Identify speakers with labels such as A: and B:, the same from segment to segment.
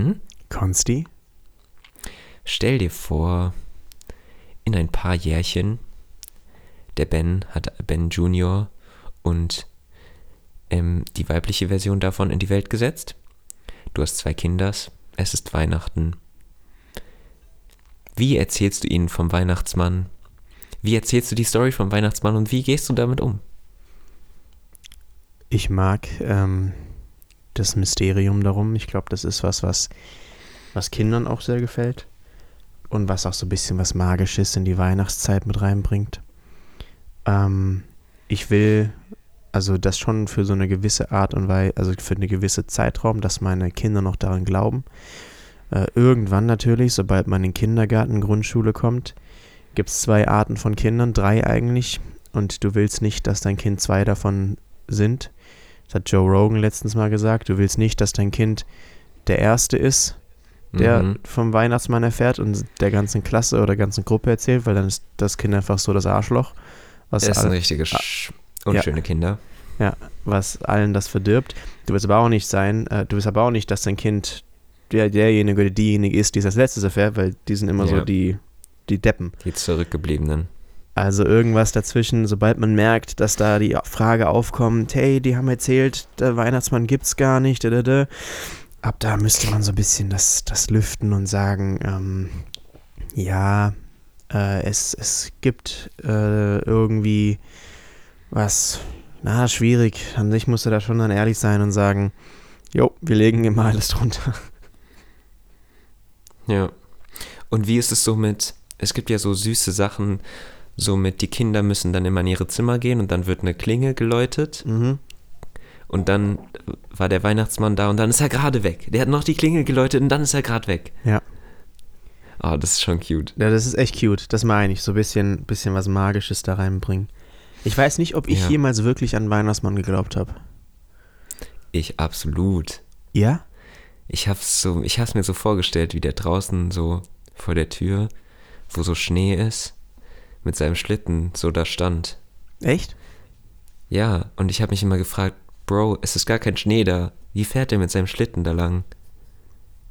A: Ben,
B: Konsti?
A: stell dir vor, in ein paar Jährchen, der Ben hat Ben Junior und ähm, die weibliche Version davon in die Welt gesetzt. Du hast zwei Kinders, es ist Weihnachten. Wie erzählst du ihnen vom Weihnachtsmann? Wie erzählst du die Story vom Weihnachtsmann und wie gehst du damit um?
B: Ich mag ähm, das Mysterium darum. Ich glaube, das ist was, was, was Kindern auch sehr gefällt. Und was auch so ein bisschen was Magisches in die Weihnachtszeit mit reinbringt. Ähm, ich will also das schon für so eine gewisse Art und Weise, also für eine gewisse Zeitraum, dass meine Kinder noch daran glauben. Äh, irgendwann natürlich, sobald man in Kindergarten, Grundschule kommt, gibt es zwei Arten von Kindern, drei eigentlich. Und du willst nicht, dass dein Kind zwei davon sind. Das hat Joe Rogan letztens mal gesagt. Du willst nicht, dass dein Kind der Erste ist, der
A: Mhm.
B: vom Weihnachtsmann erfährt und der ganzen Klasse oder ganzen Gruppe erzählt, weil dann ist das Kind einfach so das Arschloch. Was
A: Das sind
B: alle-
A: richtige sch- unschöne Kinder.
B: ja, was allen das verdirbt. Du willst aber auch nicht sein, äh, du willst aber auch nicht, dass dein Kind der, derjenige oder diejenige ist, die es als letztes erfährt, weil die sind immer so
A: Ja.
B: die, die Deppen.
A: Die Zurückgebliebenen.
B: Also irgendwas dazwischen, sobald man merkt, dass da die Frage aufkommt, hey, die haben erzählt, der Weihnachtsmann gibt's gar nicht, da, da, da. ab da müsste man so ein bisschen das, das lüften und sagen, ähm, ja, äh, es, es gibt äh, irgendwie was, na, schwierig. An sich musst du da schon dann ehrlich sein und sagen, jo, wir legen immer alles drunter.
A: Ja. Und wie ist es so mit, es gibt ja so süße Sachen, so mit, die Kinder müssen dann immer in ihre Zimmer gehen und dann wird eine Klingel geläutet
B: Mhm.
A: und dann war der Weihnachtsmann da und dann ist er gerade weg. Der hat noch die Klingel geläutet und dann ist er gerade weg.
B: Ja.
A: Oh, das ist schon cute.
B: Ja, das ist echt cute. Das meine ich. So ein bisschen, bisschen was Magisches da reinbringen. Ich weiß nicht, ob ich
A: Ja.
B: jemals wirklich an Weihnachtsmann geglaubt habe.
A: Ich absolut.
B: Ja?
A: Ich hab's so, ich hab's mir so vorgestellt, wie der draußen so vor der Tür, wo so Schnee ist, mit seinem Schlitten so da stand.
B: Echt?
A: Ja, und ich habe mich immer gefragt, Bro, es ist gar kein Schnee da. Wie fährt er mit seinem Schlitten da lang?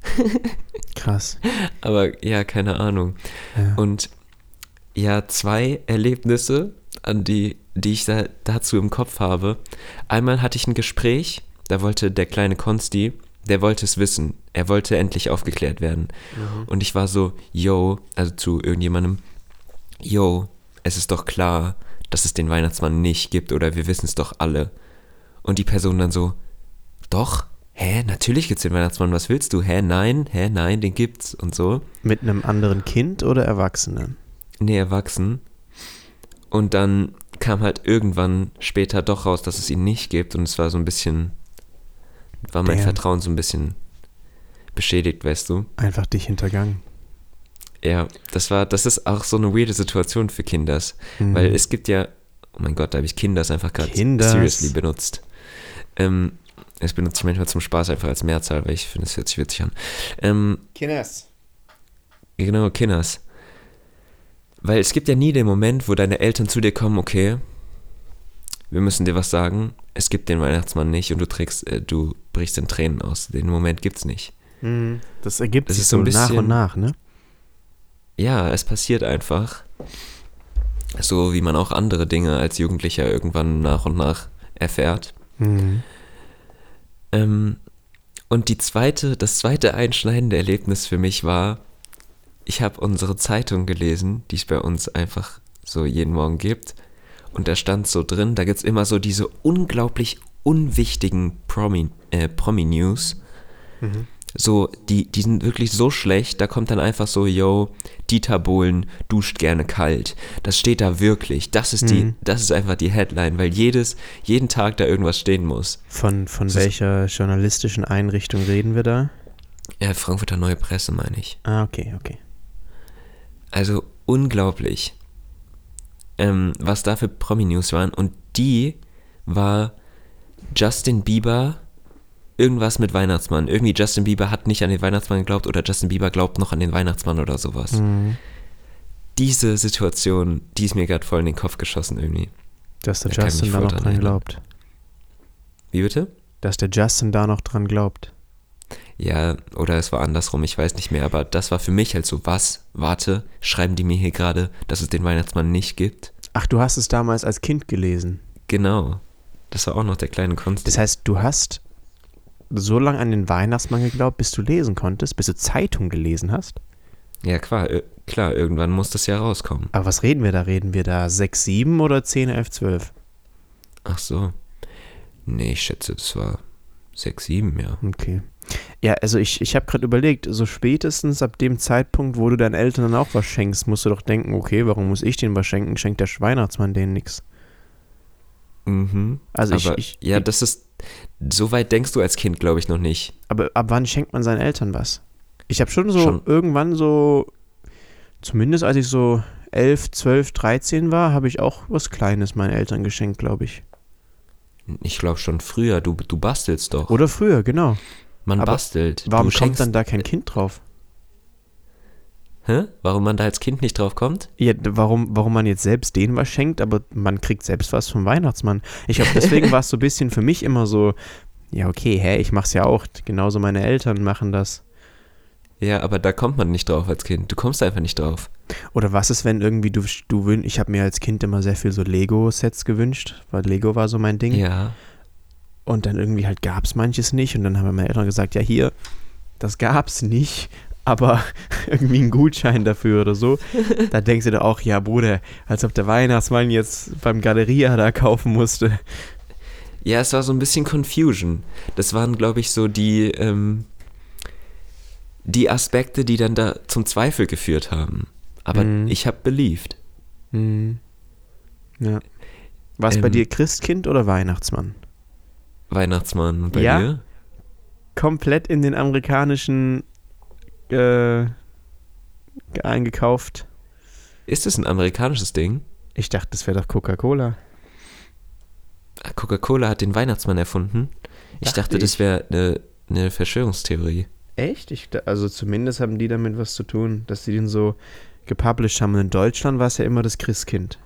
B: Krass.
A: Aber ja, keine Ahnung.
B: Ja.
A: Und ja, zwei Erlebnisse, an die, die ich da, dazu im Kopf habe. Einmal hatte ich ein Gespräch, da wollte der kleine Konsti, der wollte es wissen. Er wollte endlich aufgeklärt werden. Und ich war so, yo, also zu irgendjemandem, yo, es ist doch klar, dass es den Weihnachtsmann nicht gibt oder wir wissen es doch alle. Und die Person dann so, doch, hä, natürlich gibt's den Weihnachtsmann, was willst du? Hä, nein, hä, nein, den gibt's und so.
B: Mit einem anderen Kind oder Erwachsenen?
A: Nee, erwachsen. Und dann kam halt irgendwann später doch raus, dass es ihn nicht gibt und es war so ein bisschen, war mein
B: Damn.
A: Vertrauen so ein bisschen beschädigt, weißt du.
B: Einfach dich hintergangen.
A: Ja, das war, das ist auch so eine weirde Situation für Kinders,
B: Mhm.
A: weil es gibt ja, oh mein Gott, da habe ich Kinders einfach gerade seriously benutzt. Ähm, das benutze ich manchmal zum Spaß einfach als Mehrzahl, weil ich finde, es hört sich witzig an. Ähm,
B: Kinders.
A: Genau, Kinders. Weil es gibt ja nie den Moment, wo deine Eltern zu dir kommen, okay, wir müssen dir was sagen, es gibt den Weihnachtsmann nicht und du trägst, äh, du brichst in Tränen aus. Den Moment gibt's nicht.
B: Mhm. Das ergibt
A: Das
B: sich
A: ist so
B: so nach und nach, ne?
A: Ja, es passiert einfach. So wie man auch andere Dinge als Jugendlicher irgendwann nach und nach erfährt.
B: Mhm.
A: Ähm, und die zweite, das zweite einschneidende Erlebnis für mich war, ich habe unsere Zeitung gelesen, die es bei uns einfach so jeden Morgen gibt. Und da stand so drin, da gibt es immer so diese unglaublich unwichtigen Promi, äh, Promi-News. So, die, die sind wirklich so schlecht, da kommt dann einfach so, yo, Dieter Bohlen duscht gerne kalt. Das steht da wirklich. Das ist die,
B: Mhm.
A: das ist einfach die Headline, weil jedes, jeden Tag da irgendwas stehen muss.
B: Von, von
A: Das ist-
B: welcher journalistischen Einrichtung reden wir da?
A: Ja, Frankfurter Neue Presse meine ich.
B: Ah, okay, okay.
A: Also unglaublich, ähm, was da für Promi-News waren. Und die war Justin Bieber, irgendwas mit Weihnachtsmann. Irgendwie Justin Bieber hat nicht an den Weihnachtsmann geglaubt oder Justin Bieber glaubt noch an den Weihnachtsmann oder sowas.
B: Mhm.
A: Diese Situation, die ist mir gerade voll in den Kopf geschossen irgendwie.
B: Dass der
A: Da
B: Justin da noch
A: dran erinnern.
B: glaubt.
A: Wie bitte?
B: Dass der Justin da noch dran glaubt.
A: Ja, oder es war andersrum, ich weiß nicht mehr, aber das war für mich halt so, was? Warte, schreiben die mir hier gerade, dass es den Weihnachtsmann nicht gibt?
B: Ach, du hast es damals als Kind gelesen.
A: Genau. Das war auch noch der kleine Konsti.
B: Das heißt, du hast so lange an den Weihnachtsmann geglaubt, bis du lesen konntest, bis du Zeitung gelesen hast?
A: Ja, klar, äh, klar, irgendwann muss das ja rauskommen.
B: Aber was reden wir da? Reden wir da 6, 7 oder 10, 11, 12?
A: Ach so. Nee, ich schätze, das war 6, 7, ja.
B: Okay. Ja, also ich, ich habe gerade überlegt, so spätestens ab dem Zeitpunkt, wo du deinen Eltern dann auch was schenkst, musst du doch denken, okay, warum muss ich denen was schenken? Schenkt der Weihnachtsmann denen nichts.
A: Mhm.
B: Also ich,
A: aber,
B: ich,
A: ja, das ist, so weit denkst du als Kind, glaube ich, noch nicht.
B: aber ab wann schenkt man seinen Eltern was? Ich habe schon so
A: Schon.
B: irgendwann so, zumindest als ich so 11, 12, 13 war, habe ich auch was Kleines meinen Eltern geschenkt, glaube ich.
A: Ich glaube schon früher, du, du bastelst doch.
B: Oder früher, genau.
A: Man
B: aber
A: bastelt.
B: Warum kommt dann da kein Kind drauf?
A: Hä? Warum man da als Kind nicht drauf kommt?
B: Ja, warum, warum man jetzt selbst denen was schenkt, aber man kriegt selbst was vom Weihnachtsmann. Ich glaube, deswegen war es so ein bisschen für mich immer so, ja, okay, hä, ich mach's ja auch. Genauso meine Eltern machen das.
A: Ja, aber da kommt man nicht drauf als Kind. Du kommst einfach nicht drauf.
B: Oder was ist, wenn irgendwie du, du wün- ich habe mir als Kind immer sehr viel so Lego-Sets gewünscht, weil Lego war so mein Ding.
A: Ja.
B: Und dann irgendwie halt gab's manches nicht. Und dann haben meine Eltern gesagt, ja, hier, das gab's nicht, aber irgendwie ein Gutschein dafür oder so. Da denkst du dir auch, ja, Bruder, als ob der Weihnachtsmann jetzt beim Galeria da kaufen musste.
A: Ja, es war so ein bisschen Confusion. Das waren, glaube ich, so die, ähm, die Aspekte, die dann da zum Zweifel geführt haben. Aber
B: Mhm.
A: ich habe believed.
B: Hm. Ja. War es bei
A: Ähm.
B: dir Christkind oder Weihnachtsmann?
A: Weihnachtsmann und bei
B: Ja?
A: dir?
B: Komplett in den amerikanischen äh, eingekauft.
A: Ist es ein amerikanisches Ding?
B: Ich dachte, das wäre doch Coca-Cola.
A: Coca-Cola hat den Weihnachtsmann erfunden. Ich
B: Dachte
A: dachte, das
B: ich.
A: wäre eine ne Verschwörungstheorie.
B: Echt? Ich, also zumindest haben die damit was zu tun, dass sie den so gepublished haben. Und in Deutschland war es ja immer das Christkind.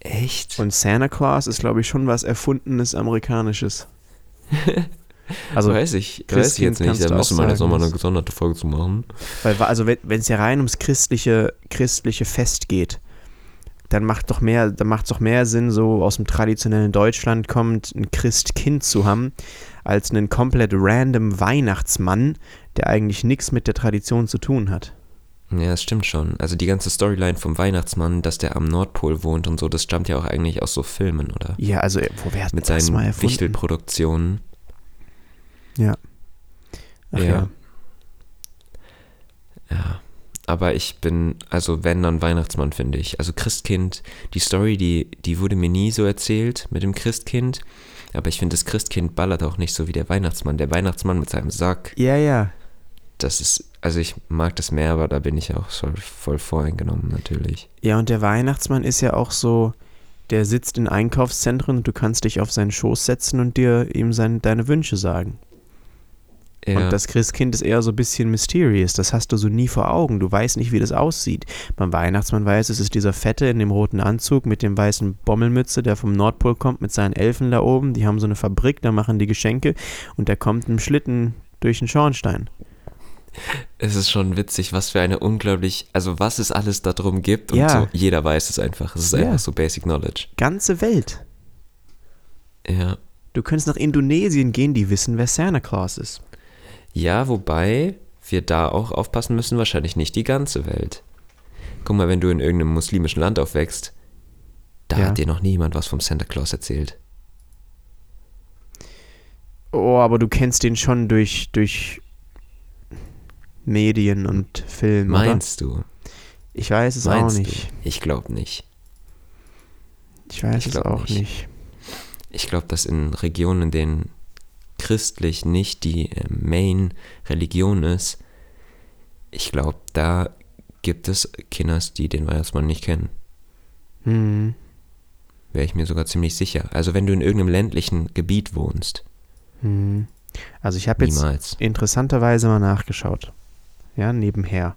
A: Echt?
B: Und Santa Claus ist, glaube ich, schon was Erfundenes Amerikanisches. Also,
A: weiß ich, weiß ich jetzt nicht. Da müssen wir jetzt nochmal eine gesonderte Folge zu machen.
B: weil, also wenn es ja rein ums christliche, christliche Fest geht, dann macht doch mehr, dann macht es doch mehr Sinn, so aus dem traditionellen Deutschland kommt, ein Christkind zu haben, als einen komplett random Weihnachtsmann, der eigentlich nichts mit der Tradition zu tun hat.
A: Ja, das stimmt schon. Also die ganze Storyline vom Weihnachtsmann, dass der am Nordpol wohnt und so, das stammt ja auch eigentlich aus so Filmen, oder?
B: Ja, also wo wäre
A: Mit
B: das mal
A: seinen
B: erfunden?
A: Wichtelproduktionen.
B: Ja. Ach ja.
A: Ja. Ja. Aber ich bin, also wenn dann Weihnachtsmann, finde ich. Also Christkind, die Story, die, die wurde mir nie so erzählt mit dem Christkind. Aber ich finde, das Christkind ballert auch nicht so wie der Weihnachtsmann. Der Weihnachtsmann mit seinem Sack,
B: Ja, ja.
A: das ist, also ich mag das mehr, aber da bin ich auch voll, voll voreingenommen natürlich.
B: Ja, und der Weihnachtsmann ist ja auch so, der sitzt in Einkaufszentren und du kannst dich auf seinen Schoß setzen und dir ihm sein, deine Wünsche sagen.
A: Ja,
B: Und das Christkind ist eher so ein bisschen mysterious. Das hast du so nie vor Augen. Du weißt nicht, wie das aussieht. Beim Weihnachtsmann weiß, es ist dieser Fette in dem roten Anzug mit dem weißen Bommelmütze, der vom Nordpol kommt mit seinen Elfen da oben. Die haben so eine Fabrik, da machen die Geschenke und der kommt im Schlitten durch den Schornstein.
A: es ist schon witzig, was für eine unglaublich, also was es alles darum gibt und
B: Ja.
A: so, jeder weiß es einfach. Es ist
B: Ja.
A: einfach so Basic Knowledge.
B: Ganze Welt.
A: Ja.
B: Du könntest nach Indonesien gehen, die wissen, wer Santa Claus ist.
A: Ja, wobei wir da auch aufpassen müssen, wahrscheinlich nicht die ganze Welt. Guck mal, wenn du in irgendeinem muslimischen Land aufwächst, da
B: Ja.
A: hat dir noch niemand was vom Santa Claus erzählt.
B: Oh, aber du kennst den schon durch, durch Medien und Film,
A: Meinst du?
B: oder? Ich weiß es
A: Meinst
B: auch
A: du?
B: nicht.
A: Ich glaube nicht.
B: Ich weiß
A: Ich
B: es auch
A: nicht.
B: nicht.
A: Ich glaube, dass in Regionen, in denen christlich nicht die äh, Main-Religion ist, ich glaube, da gibt es Kinder, die den Weihnachtsmann nicht kennen.
B: Hm.
A: Wäre ich mir sogar ziemlich sicher. Also wenn du in irgendeinem ländlichen Gebiet wohnst,
B: Hm. Also ich habe jetzt interessanterweise mal nachgeschaut. Ja, nebenher.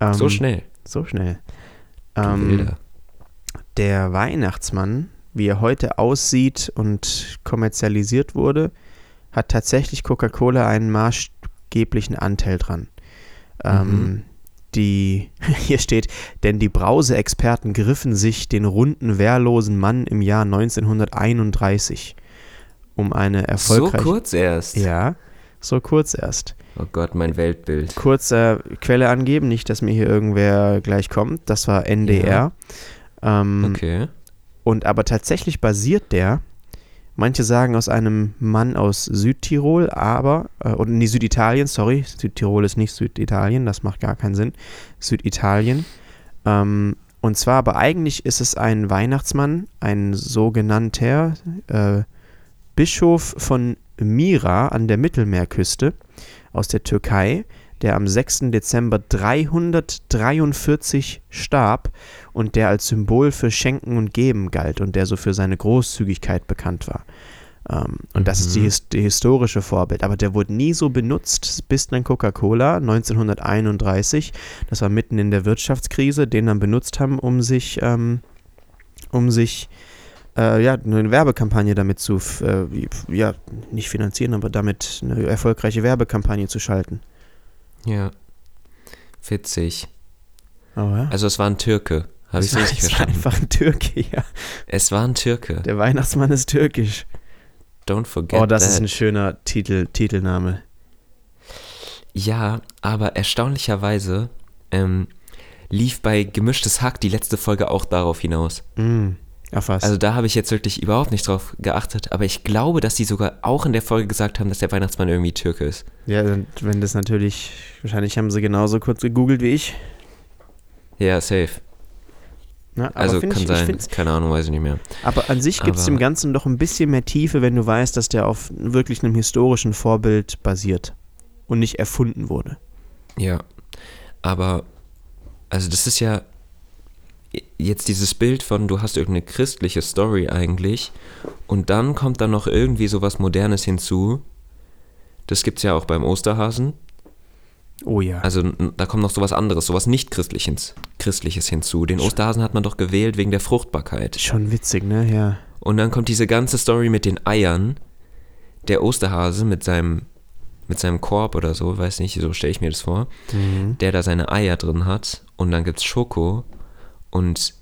B: Ähm,
A: so schnell.
B: So schnell. Ähm, der Weihnachtsmann, wie er heute aussieht und kommerzialisiert wurde, hat tatsächlich Coca-Cola einen maßgeblichen Anteil dran. Ähm,
A: Mhm.
B: die, hier steht, denn die Brause-Experten griffen sich den runden, wehrlosen Mann im Jahr 1931 um eine
A: So
B: erfolgreiche...
A: kurz erst.
B: Ja, so kurz erst.
A: Oh Gott, mein Weltbild.
B: Kurze Quelle angeben, nicht, dass mir hier irgendwer gleich kommt. Das war NDR. Ähm,
A: Okay.
B: Und aber tatsächlich basiert der, manche sagen aus einem Mann aus Südtirol, aber, äh, oder nee, Süditalien, sorry, Südtirol ist nicht Süditalien, das macht gar keinen Sinn. Süditalien. Ähm, und zwar, aber eigentlich ist es ein Weihnachtsmann, ein sogenannter äh, Bischof von Mira an der Mittelmeerküste aus der Türkei, der am 6. Dezember 343 starb und der als Symbol für Schenken und Geben galt und der so für seine Großzügigkeit bekannt war. Ähm, und das ist die,
A: Mhm.
B: die historische Vorbild. Aber der wurde nie so benutzt, bis dann Coca-Cola 1931, das war mitten in der Wirtschaftskrise, den dann benutzt haben, um sich, ähm, um sich äh, ja, eine Werbekampagne damit zu, äh, ja, nicht finanzieren, aber damit eine erfolgreiche Werbekampagne zu schalten.
A: Ja. Witzig.
B: Oh, ja.
A: Also es war ein Türke. Habe ich
B: Es war-
A: richtig
B: es war
A: verstanden?
B: einfach ein Türke, ja.
A: Es war ein Türke.
B: Der Weihnachtsmann ist türkisch.
A: Don't forget
B: Oh, das
A: that.
B: ist ein schöner Titel, Titelname.
A: Ja, aber erstaunlicherweise ähm, lief bei Gemischtes Hack die letzte Folge auch darauf hinaus.
B: Mm, was?
A: Also da habe ich jetzt wirklich überhaupt nicht drauf geachtet, aber ich glaube, dass die sogar auch in der Folge gesagt haben, dass der Weihnachtsmann irgendwie Türke ist.
B: ja, wenn das natürlich, wahrscheinlich haben sie genauso kurz gegoogelt wie ich.
A: Ja, safe.
B: Na,
A: Also kann
B: ich, ich
A: sein.
B: find's-
A: Keine Ahnung, weiß ich nicht mehr.
B: aber an sich gibt es dem Ganzen doch ein bisschen mehr Tiefe, wenn du weißt, dass der auf wirklich einem historischen Vorbild basiert und nicht erfunden wurde.
A: Ja, aber also das ist ja jetzt dieses Bild von, du hast irgendeine christliche Story eigentlich und dann kommt da noch irgendwie sowas Modernes hinzu. Das gibt's ja auch beim Osterhasen.
B: Oh ja.
A: Also da kommt noch sowas anderes, sowas nicht christliches, christliches hinzu. Den Osterhasen hat man doch gewählt wegen der Fruchtbarkeit.
B: Schon witzig, ne? Ja.
A: Und dann kommt diese ganze Story mit den Eiern. Der Osterhase mit seinem mit seinem Korb oder so, weiß nicht, so stelle ich mir das vor
B: Mhm.
A: der da seine Eier drin hat und dann gibt's Schoko und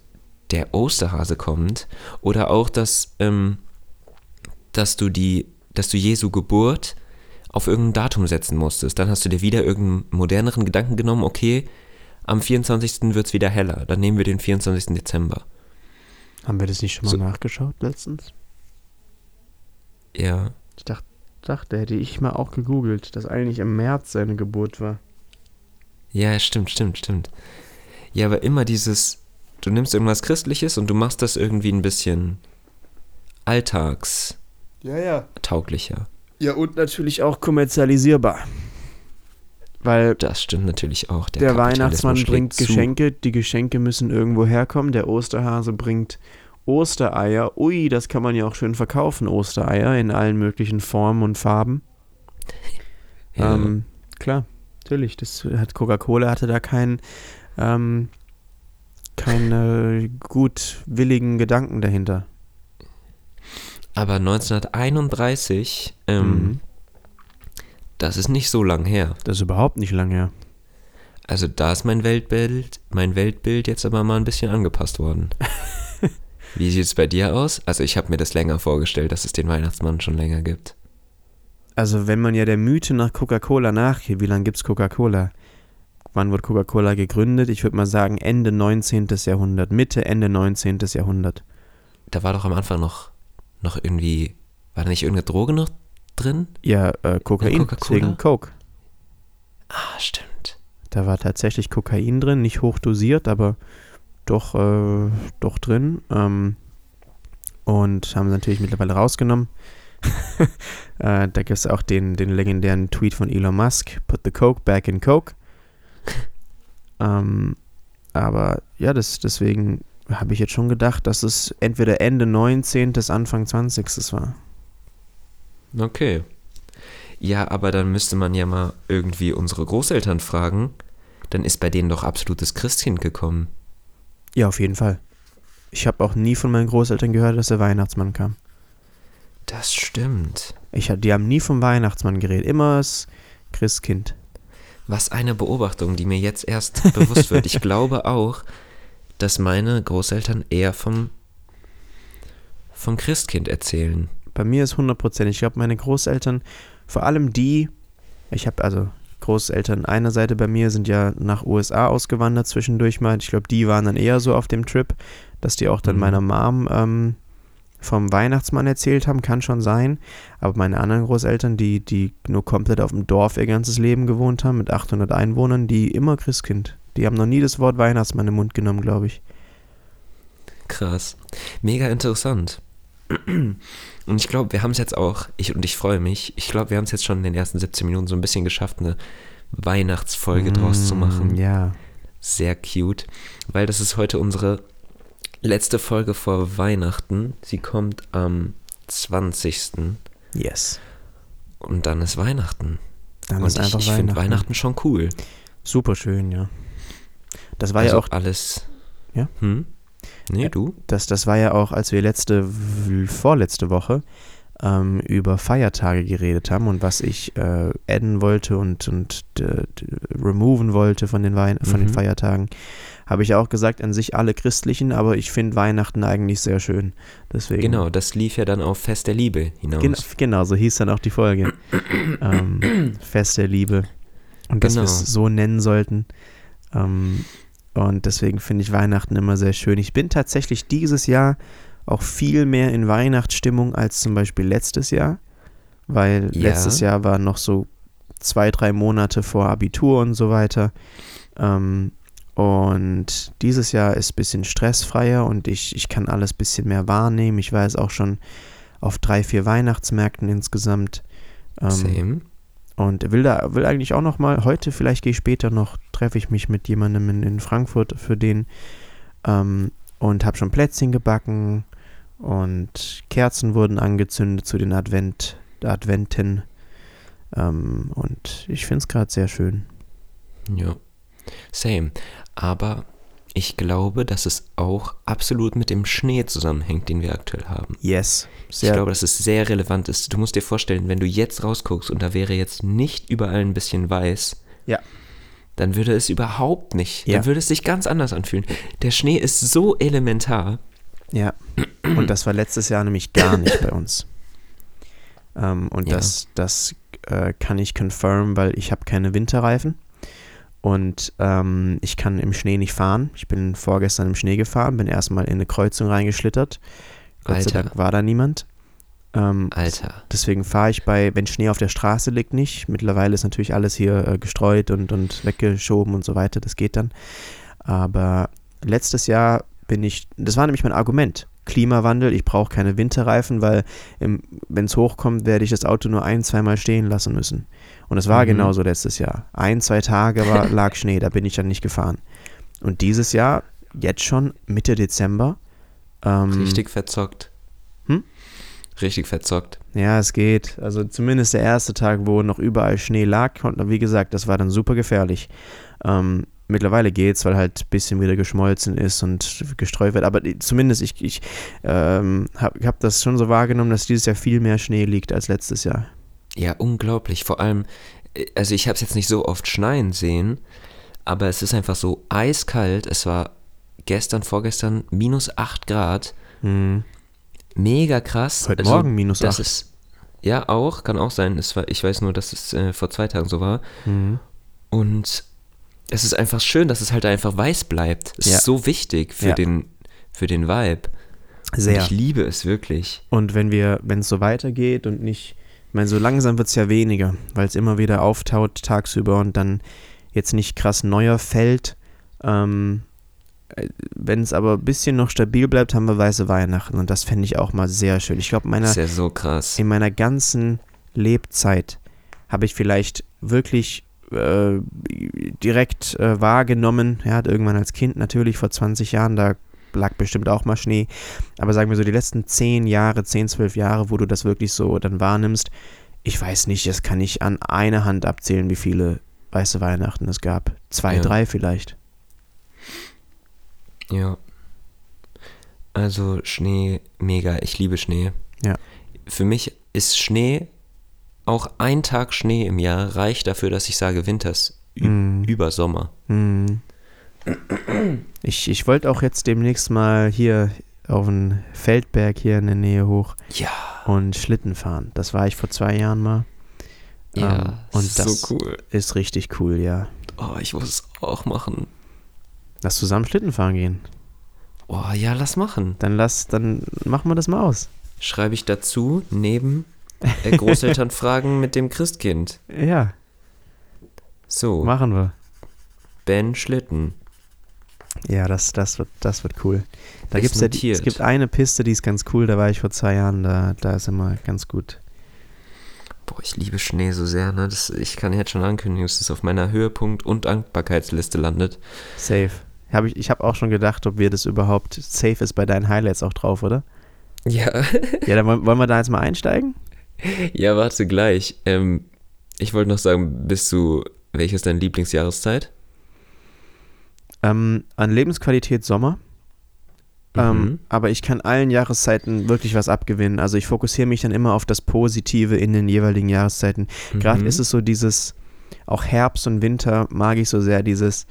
A: der Osterhase kommt oder auch dass ähm, dass du die dass du Jesu Geburt auf irgendein Datum setzen musstest dann hast du dir wieder irgendeinen moderneren Gedanken genommen okay am 24. wird's wieder heller dann nehmen wir den 24. Dezember
B: Haben wir das nicht schon mal
A: So-
B: nachgeschaut letztens?
A: ja
B: Ich dachte, dachte, hätte ich mal auch gegoogelt, dass eigentlich im März seine Geburt war.
A: ja stimmt stimmt stimmt ja aber immer dieses du nimmst irgendwas Christliches und du machst das irgendwie ein bisschen alltagstauglicher
B: Ja, ja. Ja, und natürlich auch kommerzialisierbar. Weil
A: Das stimmt natürlich auch.
B: der, Weihnachtsmann
A: Kapitalismus
B: bringt
A: zu.
B: Geschenke, die Geschenke müssen irgendwo herkommen. Der Osterhase bringt Ostereier. Ui, das kann man ja auch schön verkaufen, Ostereier in allen möglichen Formen und Farben.
A: Ja.
B: Ähm, klar, natürlich. Das hat Coca-Cola hatte da keinen ähm, keinen äh, gutwilligen Gedanken dahinter.
A: Aber 1931, ähm,
B: Mhm.
A: das ist nicht so lang her.
B: Das ist überhaupt nicht lange her.
A: Also da ist mein Weltbild, mein Weltbild jetzt aber mal ein bisschen angepasst worden. Wie sieht es bei dir aus? Also ich habe mir das länger vorgestellt, dass es den Weihnachtsmann schon länger gibt.
B: Also wenn man ja der Mythe nach Coca-Cola nachgeht, wie lange gibt es Coca-Cola? Wann wurde Coca-Cola gegründet? Ich würde mal sagen Ende 19. Jahrhundert, Mitte, Ende 19. Jahrhundert.
A: Da war doch am Anfang noch, noch irgendwie, war da nicht irgendeine Droge noch drin?
B: Ja, äh, Kokain, deswegen Coke.
A: Ah, stimmt.
B: Da war tatsächlich Kokain drin, nicht hochdosiert, aber doch, äh, doch drin. Ähm, und haben sie natürlich mittlerweile rausgenommen. äh, da gibt es auch den, den legendären Tweet von Elon Musk: Put the Coke back in Coke. Ähm, aber ja, das, deswegen habe ich jetzt schon gedacht, dass es entweder Ende 19. bis Anfang 20. war.
A: Okay. Ja, aber dann müsste man ja mal irgendwie unsere Großeltern fragen. Dann ist bei denen doch absolutes Christkind gekommen.
B: Ja, auf jeden Fall. Ich habe auch nie von meinen Großeltern gehört, dass der Weihnachtsmann kam.
A: Das stimmt.
B: Ich, die haben nie vom Weihnachtsmann geredet, immer das Christkind.
A: Was eine Beobachtung, die mir jetzt erst bewusst wird. Ich glaube auch, dass meine Großeltern eher vom, vom Christkind erzählen.
B: Bei mir ist 100%. Ich glaube, meine Großeltern, vor allem die, ich habe also Großeltern einer Seite bei mir sind ja nach USA ausgewandert zwischendurch mal. Ich glaube, die waren dann eher so auf dem Trip, dass die auch dann
A: Mhm.
B: meiner Mom ähm, vom Weihnachtsmann erzählt haben, kann schon sein. Aber meine anderen Großeltern, die, die nur komplett auf dem Dorf ihr ganzes Leben gewohnt haben, mit 800 Einwohnern, die immer Christkind. Die haben noch nie das Wort Weihnachtsmann im Mund genommen, glaube ich.
A: Krass. Mega interessant. Und ich glaube, wir haben es jetzt auch, ich und ich freue mich, ich glaube, wir haben es jetzt schon in den ersten 17 Minuten so ein bisschen geschafft, eine Weihnachtsfolge draus zu machen.
B: Mm, Ja.
A: Sehr cute, weil das ist heute unsere letzte Folge vor Weihnachten. Sie kommt am 20.
B: Yes.
A: und dann ist Weihnachten.
B: Dann
A: und
B: ist
A: ich,
B: einfach
A: ich finde
B: Weihnachten.
A: Schon cool.
B: Super schön, ja. Das war
A: also
B: ja auch
A: alles.
B: Ja?
A: Hm? Nee,
B: Ja.
A: du?
B: Das, das war ja auch, als wir letzte, vorletzte Woche ähm, über Feiertage geredet haben und was ich äh, adden wollte und, und äh, removen wollte von den, Wein von den
A: Mhm.
B: Feiertagen, habe ich auch gesagt, an sich alle christlichen, aber ich finde Weihnachten eigentlich sehr schön. Deswegen,
A: Genau, das lief ja dann auf Fest der Liebe hinaus.
B: Gen genau, so hieß dann auch die Folge. ähm, Fest der Liebe. Und dass wir
A: Genau.
B: es so nennen sollten. Ähm, und deswegen finde ich Weihnachten immer sehr schön. Ich bin tatsächlich dieses Jahr auch viel mehr in Weihnachtsstimmung als zum Beispiel letztes Jahr. Weil
A: Ja.
B: letztes Jahr war noch so zwei, drei Monate vor Abitur und so weiter. Ähm, und dieses Jahr ist ein bisschen stressfreier und ich, ich kann alles ein bisschen mehr wahrnehmen. Ich war jetzt auch schon auf drei, vier Weihnachtsmärkten insgesamt. Ähm,
A: Same.
B: und will da, will eigentlich auch noch mal, heute, vielleicht gehe ich später noch, treffe ich mich mit jemandem in, in Frankfurt für den ähm, und habe schon Plätzchen gebacken und Kerzen wurden angezündet zu den Advent, Adventen. Ähm, und ich finde es gerade sehr schön.
A: Ja. Same. Aber ich glaube, dass es auch absolut mit dem Schnee zusammenhängt, den wir aktuell haben.
B: Yes.
A: Ich
B: Sehr,
A: glaube, dass es sehr relevant ist. Du musst dir vorstellen, wenn du jetzt rausguckst und da wäre jetzt nicht überall ein bisschen weiß,
B: Ja.
A: dann würde es überhaupt nicht,
B: Ja.
A: dann würde es sich ganz anders anfühlen. Der Schnee ist so elementar.
B: ja. Und das war letztes Jahr nämlich gar nicht bei uns. Ähm, und
A: Ja.
B: das, das äh, kann ich confirm, weil ich habe keine Winterreifen. Und ähm, ich kann im Schnee nicht fahren. Ich bin vorgestern im Schnee gefahren, bin erstmal in eine Kreuzung reingeschlittert. Gott sei
A: Alter.
B: Dank war da niemand. Ähm,
A: Alter.
B: deswegen fahre ich bei, wenn Schnee auf der Straße liegt, nicht. Mittlerweile ist natürlich alles hier äh, gestreut und, und weggeschoben und so weiter. Das geht dann. Aber letztes Jahr bin ich, das war nämlich mein Argument. Klimawandel, ich brauche keine Winterreifen, weil wenn es hochkommt, werde ich das Auto nur ein, zweimal stehen lassen müssen. Und es war
A: Mhm.
B: genauso letztes Jahr. Ein, zwei Tage war, lag Schnee, da bin ich dann nicht gefahren. Und dieses Jahr, jetzt schon Mitte Dezember. Ähm,
A: Richtig verzockt.
B: Hm?
A: Richtig verzockt.
B: Ja, es geht. Also zumindest der erste Tag, wo noch überall Schnee lag, und wie gesagt, das war dann super gefährlich. Ähm, mittlerweile geht's, weil halt ein bisschen wieder geschmolzen ist und gestreut wird. Aber zumindest ich, ich ähm, habe hab das schon so wahrgenommen, dass dieses Jahr viel mehr Schnee liegt als letztes Jahr.
A: Ja, unglaublich. Vor allem, äh, also ich habe es jetzt nicht so oft schneien sehen, aber es ist einfach so eiskalt. Es war gestern, vorgestern minus 8 Grad.
B: Hm.
A: Mega krass.
B: Heute
A: Also,
B: Morgen minus
A: das
B: 8.
A: ist Ja, auch, kann auch sein. Es war, ich weiß nur, dass es äh, vor zwei Tagen so war.
B: Mhm.
A: Und es ist einfach schön, dass es halt einfach weiß bleibt. Es
B: Ja.
A: ist so wichtig für,
B: Ja.
A: den, für den Vibe. Und
B: Sehr.
A: ich liebe es wirklich.
B: Und wenn wir, wenn es so weitergeht und nicht, ich meine, so langsam wird es ja weniger, weil es immer wieder auftaut tagsüber und dann jetzt nicht krass neuer fällt. Ähm, wenn es aber ein bisschen noch stabil bleibt, haben wir weiße Weihnachten und das fände ich auch mal sehr schön. Ich glaube, meiner,
A: ja so
B: in meiner ganzen Lebzeit habe ich vielleicht wirklich äh, direkt äh, wahrgenommen, ja, irgendwann als Kind natürlich vor 20 Jahren, da lag bestimmt auch mal Schnee, aber sagen wir so die letzten 10 Jahre, 10, 12 Jahre, wo du das wirklich so dann wahrnimmst, ich weiß nicht, das kann ich an einer Hand abzählen, wie viele weiße Weihnachten es gab. Zwei,
A: Ja.
B: drei vielleicht.
A: Ja. Also Schnee, mega. Ich liebe Schnee.
B: Ja.
A: für mich ist Schnee, auch ein Tag Schnee im Jahr reicht dafür, dass ich sage Winters
B: Mm.
A: über Sommer.
B: Hm. Ich, ich wollte auch jetzt demnächst mal hier auf den Feldberg hier in der Nähe hoch
A: Ja,
B: und Schlitten fahren. Das war ich vor zwei Jahren mal.
A: ja,
B: Ähm, und
A: ist
B: das-
A: so cool.
B: Ist richtig cool, ja.
A: Oh, ich muss es auch machen.
B: Lass zusammen Schlitten fahren gehen.
A: Oh, ja, lass machen.
B: Dann lass, dann machen wir das mal aus.
A: Schreibe ich dazu neben äh, Großelternfragen mit dem Christkind.
B: Ja,
A: So,
B: machen wir.
A: Ben Schlitten.
B: Ja, das, das, wird, das wird cool. Da gibt's ja, die- es gibt eine Piste, die ist ganz cool, da war ich vor zwei Jahren, da, da ist immer ganz gut.
A: Boah, ich liebe Schnee so sehr, ne? Das, ich kann jetzt schon ankündigen, dass es auf meiner Höhepunkt- und Dankbarkeitsliste landet.
B: Safe. Hab ich ich habe auch schon gedacht, ob wir das überhaupt safe ist bei deinen Highlights auch drauf, oder?
A: Ja.
B: Ja, dann wollen, wollen wir da jetzt mal einsteigen?
A: ja, warte gleich. Ähm, ich wollte noch sagen, bist du, welche ist deine Lieblingsjahreszeit?
B: Ähm, an Lebensqualität Sommer. Ähm,
A: Mhm.
B: aber ich kann allen Jahreszeiten wirklich was abgewinnen. Also ich fokussiere mich dann immer auf das Positive in den jeweiligen Jahreszeiten. Gerade
A: Mhm.
B: ist es so dieses, auch Herbst und Winter mag ich so sehr, dieses,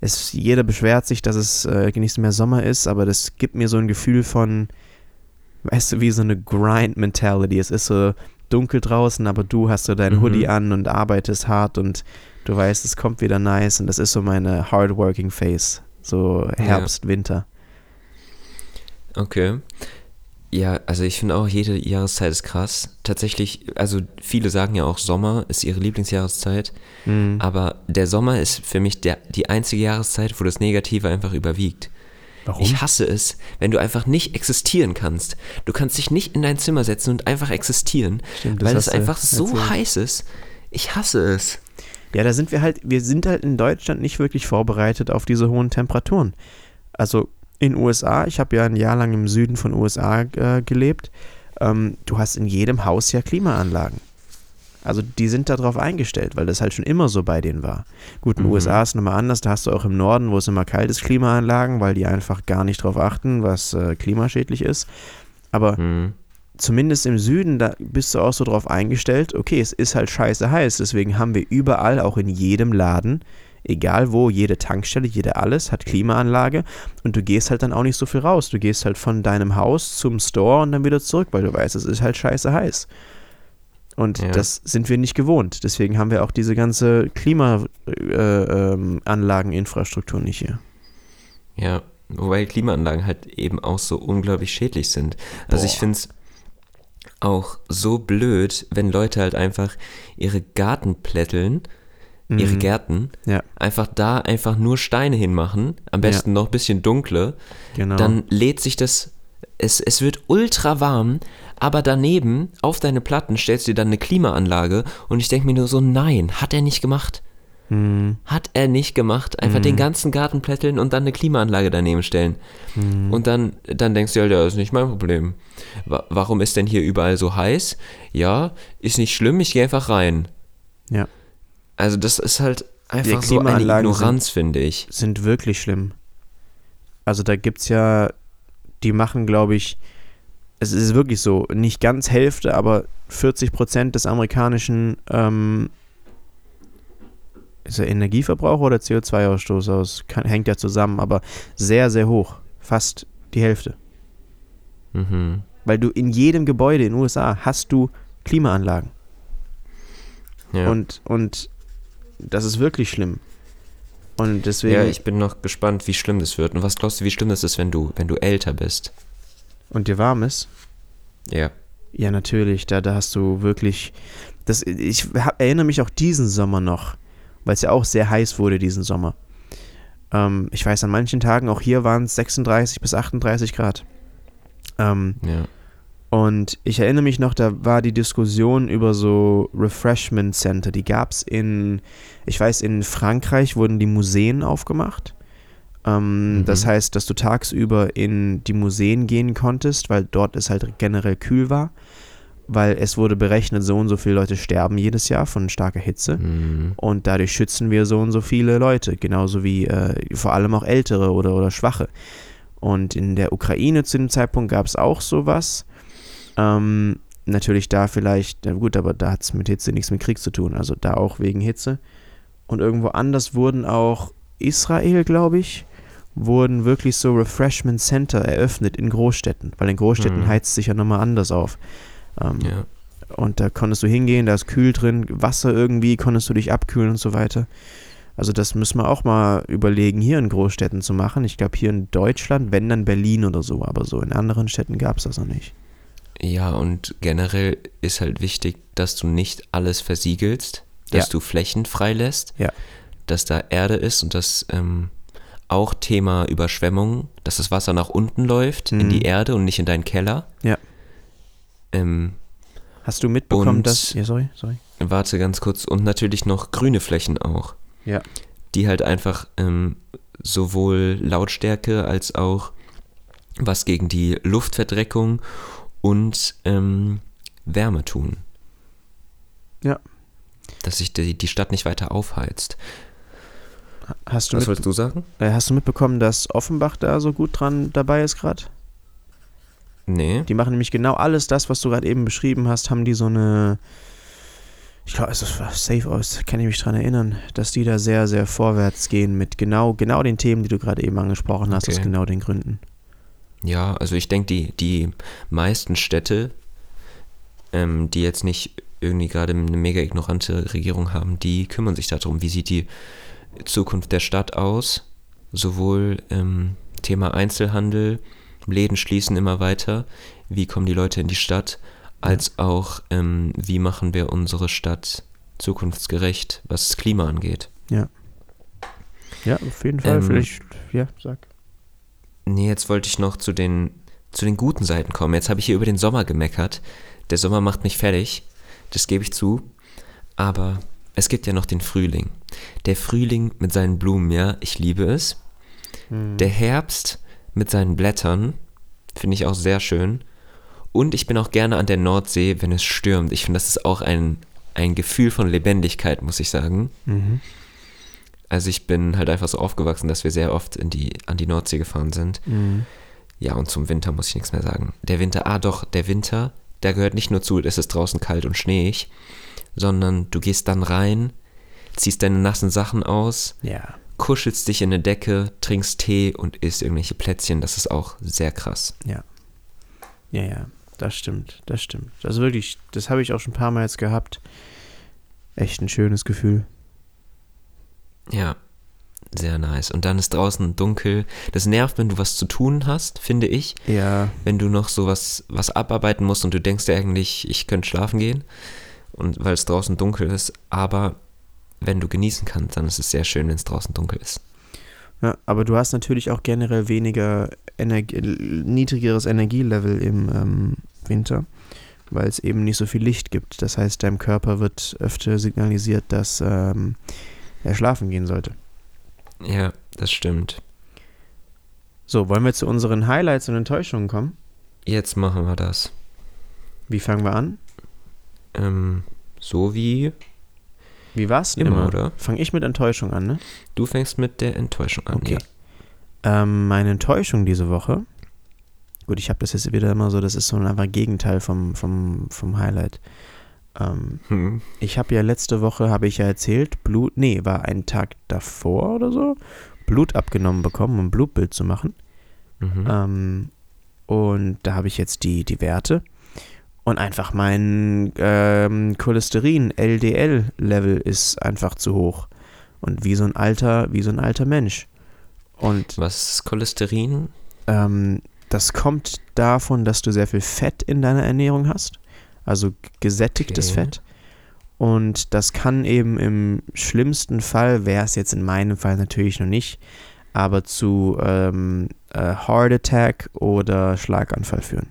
B: es, jeder beschwert sich, dass es äh, nicht mehr Sommer ist, aber das gibt mir so ein Gefühl von, weißt du, wie so eine Grind-Mentality. Es ist so dunkel draußen, aber du hast so deinen
A: Mhm.
B: Hoodie an und arbeitest hart und du weißt, es kommt wieder nice und das ist so meine hardworking Phase. So Herbst, Winter.
A: Okay. Ja, also ich finde auch, jede Jahreszeit ist krass. Tatsächlich, also viele sagen ja auch, Sommer ist ihre Lieblingsjahreszeit.
B: Mhm.
A: Aber der Sommer ist für mich der, die einzige Jahreszeit, wo das Negative einfach überwiegt.
B: Warum?
A: Ich hasse es, wenn du einfach nicht existieren kannst. Du kannst dich nicht in dein Zimmer setzen und einfach existieren,
B: Stimmt,
A: weil es einfach so
B: erzählt.
A: heiß ist. Ich hasse es.
B: Ja, da sind wir halt, wir sind halt in Deutschland nicht wirklich vorbereitet auf diese hohen Temperaturen. Also in USA, ich habe ja ein Jahr lang im Süden von USA äh, gelebt, ähm, du hast in jedem Haus ja Klimaanlagen. Also die sind darauf eingestellt, weil das halt schon immer so bei denen war. Gut, in den
A: Mhm.
B: USA ist es nochmal anders, da hast du auch im Norden, wo es immer kalt ist, Klimaanlagen, weil die einfach gar nicht drauf achten, was äh, klimaschädlich ist. Aber
A: Hm.
B: Zumindest im Süden, da bist du auch so drauf eingestellt, okay, es ist halt scheiße heiß, deswegen haben wir überall, auch in jedem Laden, egal wo, jede Tankstelle, jede alles, hat Klimaanlage und du gehst halt dann auch nicht so viel raus. Du gehst halt von deinem Haus zum Store und dann wieder zurück, weil du weißt, es ist halt scheiße heiß. Und
A: Ja.
B: das sind wir nicht gewohnt. Deswegen haben wir auch diese ganze Klimaanlageninfrastruktur nicht hier.
A: Ja, wobei Klimaanlagen halt eben auch so unglaublich schädlich sind. Also ich
B: Boah.
A: finde es auch so blöd, wenn Leute halt einfach ihre Gartenplätteln, ihre
B: Mhm.
A: Gärten,
B: Ja.
A: einfach da einfach nur Steine hinmachen, am besten noch ein bisschen dunkle,
B: Genau.
A: dann lädt sich das, es, es wird ultra warm, aber daneben auf deine Platten stellst du dir dann eine Klimaanlage und ich denke mir nur so, nein, hat er nicht gemacht.
B: Mhm.
A: Hat er nicht gemacht. Einfach den ganzen Garten plätteln und dann eine Klimaanlage daneben stellen.
B: Mhm.
A: Und dann, dann denkst du ja, das ist nicht mein Problem. Wa warum ist denn hier überall so heiß? Ja, ist nicht schlimm, ich gehe einfach rein.
B: Ja.
A: Also das ist halt einfach
B: Die
A: so eine Ignoranz, finde ich.
B: sind wirklich schlimm. Also da gibt es ja, die machen, glaube ich, es ist wirklich so, nicht ganz Hälfte, aber 40 Prozent des amerikanischen ähm, ist er Energieverbrauch oder CO2-Ausstoß aus? Kann, hängt ja zusammen, aber sehr, sehr hoch. Fast die Hälfte.
A: Mhm.
B: Weil du in jedem Gebäude in den USA hast du Klimaanlagen.
A: Ja.
B: Und, und das ist wirklich schlimm. Und deswegen.
A: ja, ich bin noch gespannt, wie schlimm das wird. Und was glaubst du, wie schlimm das ist, wenn du, wenn du älter bist?
B: und dir warm ist?
A: Ja.
B: Ja, natürlich. Da, da hast du wirklich. Das, ich hab, erinnere mich auch diesen Sommer noch, weil es ja auch sehr heiß wurde diesen Sommer. Ähm, ich weiß, an manchen Tagen, auch hier waren es 36 bis 38 Grad. Ähm,
A: Ja.
B: und ich erinnere mich noch, da war die Diskussion über so Refreshment Center. Die gab es in, ich weiß, in Frankreich wurden die Museen aufgemacht. Ähm,
A: Mhm.
B: Das heißt, dass du tagsüber in die Museen gehen konntest, weil dort es halt generell kühl war. Weil es wurde berechnet, so und so viele Leute sterben jedes Jahr von starker Hitze.
A: Mhm.
B: Und dadurch schützen wir so und so viele Leute, genauso wie äh, vor allem auch Ältere oder, oder Schwache. Und in der Ukraine zu dem Zeitpunkt gab es auch sowas. Ähm, natürlich da vielleicht, na gut, aber da hat es mit Hitze nichts mit Krieg zu tun, also da auch wegen Hitze. Und irgendwo anders wurden auch Israel, glaube ich, wurden wirklich so Refreshment Center eröffnet in Großstädten, weil in Großstädten
A: Mhm.
B: heizt sich ja nochmal anders auf. Ähm,
A: Ja.
B: Und da konntest du hingehen, da ist kühl drin, Wasser irgendwie, konntest du dich abkühlen und so weiter. Also das müssen wir auch mal überlegen, hier in Großstädten zu machen. Ich glaube, hier in Deutschland, wenn dann Berlin oder so, aber so in anderen Städten gab es das noch nicht.
A: Ja, und generell ist halt wichtig, dass du nicht alles versiegelst, dass
B: Ja.
A: du Flächen freilässt,
B: Ja.
A: dass da Erde ist und dass ähm, auch Thema Überschwemmung, dass das Wasser nach unten läuft in
B: Mhm.
A: die Erde und nicht in deinen Keller.
B: Ja.
A: Ähm,
B: Hast du mitbekommen,
A: Und-
B: dass. Ja, sorry, sorry.
A: warte ganz kurz und natürlich noch grüne Flächen auch,
B: Ja.
A: die halt einfach ähm, sowohl Lautstärke als auch was gegen die Luftverdreckung und ähm, Wärme tun.
B: Ja.
A: Dass sich die, die Stadt nicht weiter aufheizt.
B: Hast du,
A: Was
B: mit,
A: wolltest du sagen?
B: äh, hast du mitbekommen, dass Offenbach da so gut dran dabei ist gerade?
A: Nee.
B: Die machen nämlich genau alles das, was du gerade eben beschrieben hast, haben die so eine. Ich glaube, es war safe aus, kann ich mich dran erinnern, dass die da sehr, sehr vorwärts gehen mit genau, genau den Themen, die du gerade eben angesprochen hast, aus
A: Okay.
B: genau den Gründen.
A: Ja, also ich denke, die, die meisten Städte, ähm, die jetzt nicht irgendwie gerade eine mega ignorante Regierung haben, die kümmern sich darum, wie sieht die Zukunft der Stadt aus. Sowohl ähm, Thema Einzelhandel, Läden schließen immer weiter, wie kommen die Leute in die Stadt, als auch ähm, wie machen wir unsere Stadt zukunftsgerecht, was das Klima angeht.
B: Ja, auf jeden Fall.
A: Ähm,
B: Vielleicht, ja, sag.
A: Nee, jetzt wollte ich noch zu den, zu den guten Seiten kommen. Jetzt habe ich hier über den Sommer gemeckert. Der Sommer macht mich fertig, das gebe ich zu. Aber es gibt ja noch den Frühling. Der Frühling mit seinen Blumen, ja, ich liebe es.
B: Hm.
A: Der Herbst mit seinen Blättern finde ich auch sehr schön. Und ich bin auch gerne an der Nordsee, wenn es stürmt. Ich finde, das ist auch ein, ein Gefühl von Lebendigkeit, muss ich sagen.
B: Mhm.
A: Also ich bin halt einfach so aufgewachsen, dass wir sehr oft in die, an die Nordsee gefahren sind.
B: Mhm.
A: Ja, und zum Winter muss ich nichts mehr sagen. Der Winter, ah doch, der Winter, der gehört nicht nur zu, es ist draußen kalt und schneeig, sondern du gehst dann rein, ziehst deine nassen Sachen aus,
B: Ja.
A: Kuschelst dich in eine Decke, trinkst Tee und isst irgendwelche Plätzchen. Das ist auch sehr krass.
B: Ja. Ja, ja, das stimmt, das stimmt. Also wirklich, das habe ich auch schon ein paar Mal jetzt gehabt. Echt ein schönes Gefühl.
A: Ja, sehr nice. Und dann ist draußen dunkel. Das nervt, wenn du was zu tun hast, finde ich.
B: Ja,
A: Wenn du noch so was, was abarbeiten musst und du denkst dir eigentlich, ich könnte schlafen gehen. Und weil es draußen dunkel ist. Aber wenn du genießen kannst, dann ist es sehr schön, wenn es draußen dunkel ist.
B: Ja, aber du hast natürlich auch generell weniger Energie, niedrigeres Energielevel im ähm, Winter, weil es eben nicht so viel Licht gibt. Das heißt, deinem Körper wird öfter signalisiert, dass ähm, er schlafen gehen sollte.
A: Ja, das stimmt.
B: So, wollen wir zu unseren Highlights und Enttäuschungen kommen?
A: Jetzt machen wir das.
B: Wie fangen wir an?
A: Ähm, so wie
B: Wie war's denn
A: immer,
B: immer?
A: oder?
B: Fange ich mit Enttäuschung an, ne?
A: Du fängst mit der Enttäuschung an.
B: Okay. Ähm, meine Enttäuschung diese Woche. Gut, ich habe das jetzt wieder immer so, das ist so ein einfach Gegenteil vom, vom, vom Highlight. Ähm,
A: Ja. Hm.
B: ich habe ja letzte Woche, habe ich ja erzählt, Blut, nee, war ein Tag davor oder so, Blut abgenommen bekommen, um ein Blutbild zu machen.
A: Mhm.
B: Ähm, und da habe ich jetzt die, die Werte. Und einfach mein ähm, Cholesterin, LDL-Level ist einfach zu hoch. Und wie so ein alter, wie so ein alter Mensch. Und
A: Was ist Cholesterin?
B: ähm, das kommt davon, dass du sehr viel Fett in deiner Ernährung hast. Also gesättigtes
A: Okay.
B: Fett. Und das kann eben im schlimmsten Fall, wäre es jetzt in meinem Fall natürlich noch nicht, aber zu ähm, äh, Heart Attack oder Schlaganfall führen.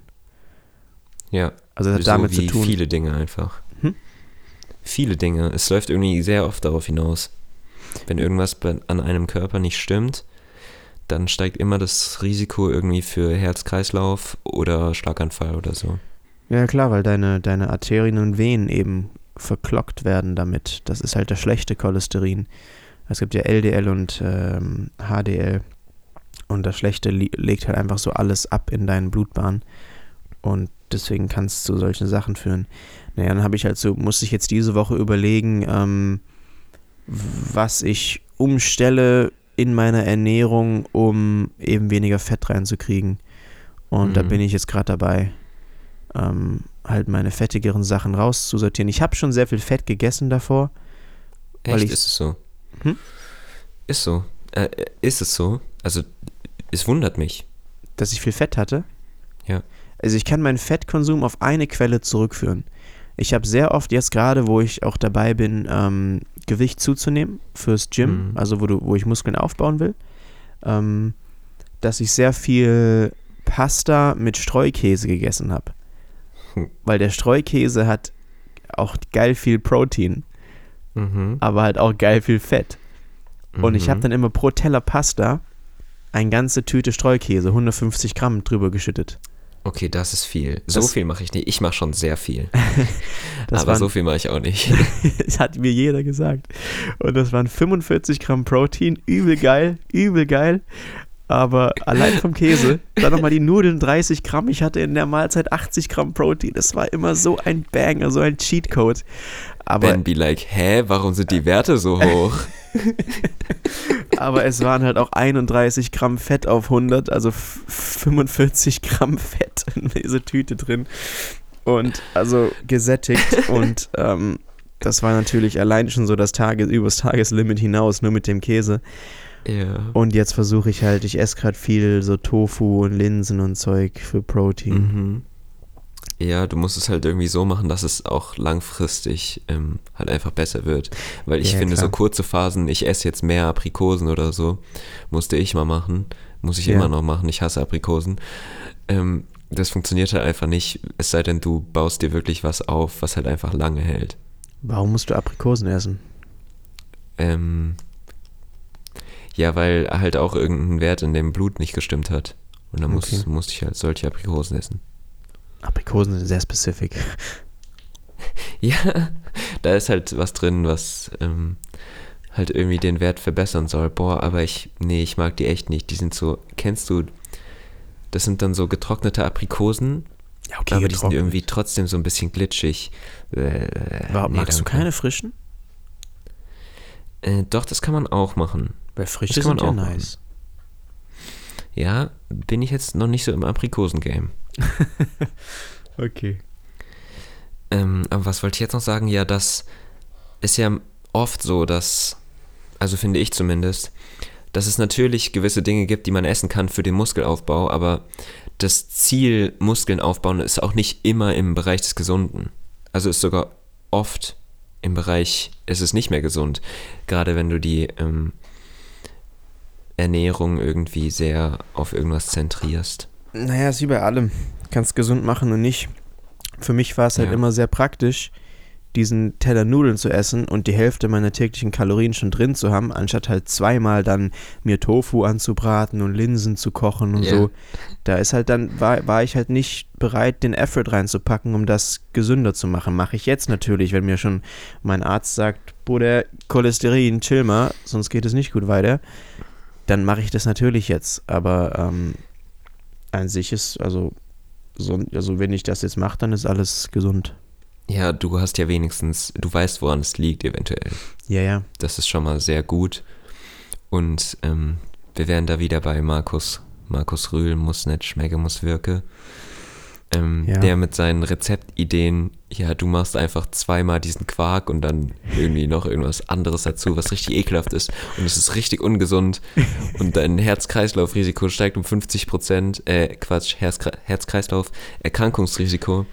A: Ja,
B: Also das hat
A: so
B: damit zu tun.
A: viele Dinge einfach.
B: Hm?
A: Viele Dinge. Es läuft irgendwie sehr oft darauf hinaus. Wenn irgendwas bei, an einem Körper nicht stimmt, dann steigt immer das Risiko irgendwie für Herz-Kreislauf oder Schlaganfall oder so.
B: Ja klar, weil deine, deine Arterien und Venen eben verklockt werden damit. Das ist halt das schlechte Cholesterin. Es gibt ja LDL und ähm, HDL. Und das Schlechte legt halt einfach so alles ab in deinen Blutbahn. Und deswegen kann es zu solchen Sachen führen. Naja, dann habe ich halt so, musste ich jetzt diese Woche überlegen, ähm, was ich umstelle in meiner Ernährung, um eben weniger Fett reinzukriegen. Und mhm. da bin ich jetzt gerade dabei, ähm, halt meine fettigeren Sachen rauszusortieren. Ich habe schon sehr viel Fett gegessen davor.
A: Echt, ich, ist es so? Hm? Ist so. Äh, ist es so? Also, es wundert mich.
B: Dass ich viel Fett hatte?
A: Ja.
B: Also, ich kann meinen Fettkonsum auf eine Quelle zurückführen. Ich habe sehr oft jetzt gerade, wo ich auch dabei bin, ähm, Gewicht zuzunehmen fürs Gym, mhm. also wo, du, wo ich Muskeln aufbauen will, ähm, dass ich sehr viel Pasta mit Streukäse gegessen habe. Hm. Weil der Streukäse hat auch geil viel Protein, mhm. aber halt auch geil viel Fett. Und mhm. ich habe dann immer pro Teller Pasta eine ganze Tüte Streukäse, 150 Gramm drüber geschüttet.
A: Okay, das ist viel. So das, viel mache ich nicht. Ich mache schon sehr viel. Aber waren, so viel mache ich auch nicht.
B: das hat mir jeder gesagt. Und das waren 45 Gramm Protein. Übel geil, übel geil. Aber allein vom Käse, dann nochmal die Nudeln 30 Gramm. Ich hatte in der Mahlzeit 80 Gramm Protein. Das war immer so ein Banger, so ein Cheatcode.
A: Aber Ben be like, hä, warum sind die Werte so hoch?
B: Aber es waren halt auch 31 Gramm Fett auf 100, also 45 Gramm Fett in dieser Tüte drin. Und also gesättigt und ähm, das war natürlich allein schon so das Tages, übers Tageslimit hinaus, nur mit dem Käse.
A: Ja.
B: Und jetzt versuche ich halt, ich esse gerade viel so Tofu und Linsen und Zeug für Protein.
A: Mhm. Ja, du musst es halt irgendwie so machen, dass es auch langfristig ähm, halt einfach besser wird. Weil ich ja, finde, klar. so kurze Phasen, ich esse jetzt mehr Aprikosen oder so, musste ich mal machen. Muss ich ja. immer noch machen. Ich hasse Aprikosen. Ähm, das funktioniert halt einfach nicht, es sei denn, du baust dir wirklich was auf, was halt einfach lange hält.
B: Warum musst du Aprikosen essen?
A: Ähm, ja, weil halt auch irgendein Wert in dem Blut nicht gestimmt hat. Und dann okay. muss, musste ich halt solche Aprikosen essen.
B: Aprikosen sind sehr spezifisch.
A: ja, da ist halt was drin, was ähm, halt irgendwie den Wert verbessern soll. Boah, aber ich, nee, ich mag die echt nicht. Die sind so, kennst du, das sind dann so getrocknete Aprikosen, ja, okay, aber die sind irgendwie trotzdem so ein bisschen glitschig.
B: Äh, Warum nee, magst du keine frischen?
A: Äh, doch, das kann man auch machen.
B: Weil frische das sind ja nice. Machen.
A: Ja, bin ich jetzt noch nicht so im Aprikosen-Game.
B: okay.
A: Ähm, aber was wollte ich jetzt noch sagen? Ja, das ist ja oft so, dass, also finde ich zumindest, dass es natürlich gewisse Dinge gibt, die man essen kann für den Muskelaufbau, aber das Ziel Muskeln aufbauen ist auch nicht immer im Bereich des Gesunden. Also ist sogar oft im Bereich, ist es nicht mehr gesund. Gerade wenn du die ähm, Ernährung irgendwie sehr auf irgendwas zentrierst.
B: Naja, ist wie bei allem. Kannst gesund machen und nicht. Für mich war es halt ja. immer sehr praktisch, diesen Teller Nudeln zu essen und die Hälfte meiner täglichen Kalorien schon drin zu haben, anstatt halt zweimal dann mir Tofu anzubraten und Linsen zu kochen und yeah. so. Da ist halt dann, war, war ich halt nicht bereit, den Effort reinzupacken, um das gesünder zu machen. Mache ich jetzt natürlich, wenn mir schon mein Arzt sagt, Bruder, Cholesterin, chill mal, sonst geht es nicht gut weiter. Dann mache ich das natürlich jetzt. Aber ähm, an sich ist, also, so, also wenn ich das jetzt mache, dann ist alles gesund.
A: Ja, du hast ja wenigstens, du weißt, woran es liegt, eventuell.
B: Ja, ja.
A: Das ist schon mal sehr gut. Und ähm, wir wären da wieder bei Markus. Markus Rühl muss nicht, schmecke, muss wirke. Ähm, ja. Der mit seinen Rezeptideen, ja, du machst einfach zweimal diesen Quark und dann irgendwie noch irgendwas anderes dazu, was richtig ekelhaft ist. Und es ist richtig ungesund. Und dein Herz-Kreislauf-Risiko steigt um 50 Prozent. Äh, Quatsch, Herz-Kreislauf-Erkrankungsrisiko.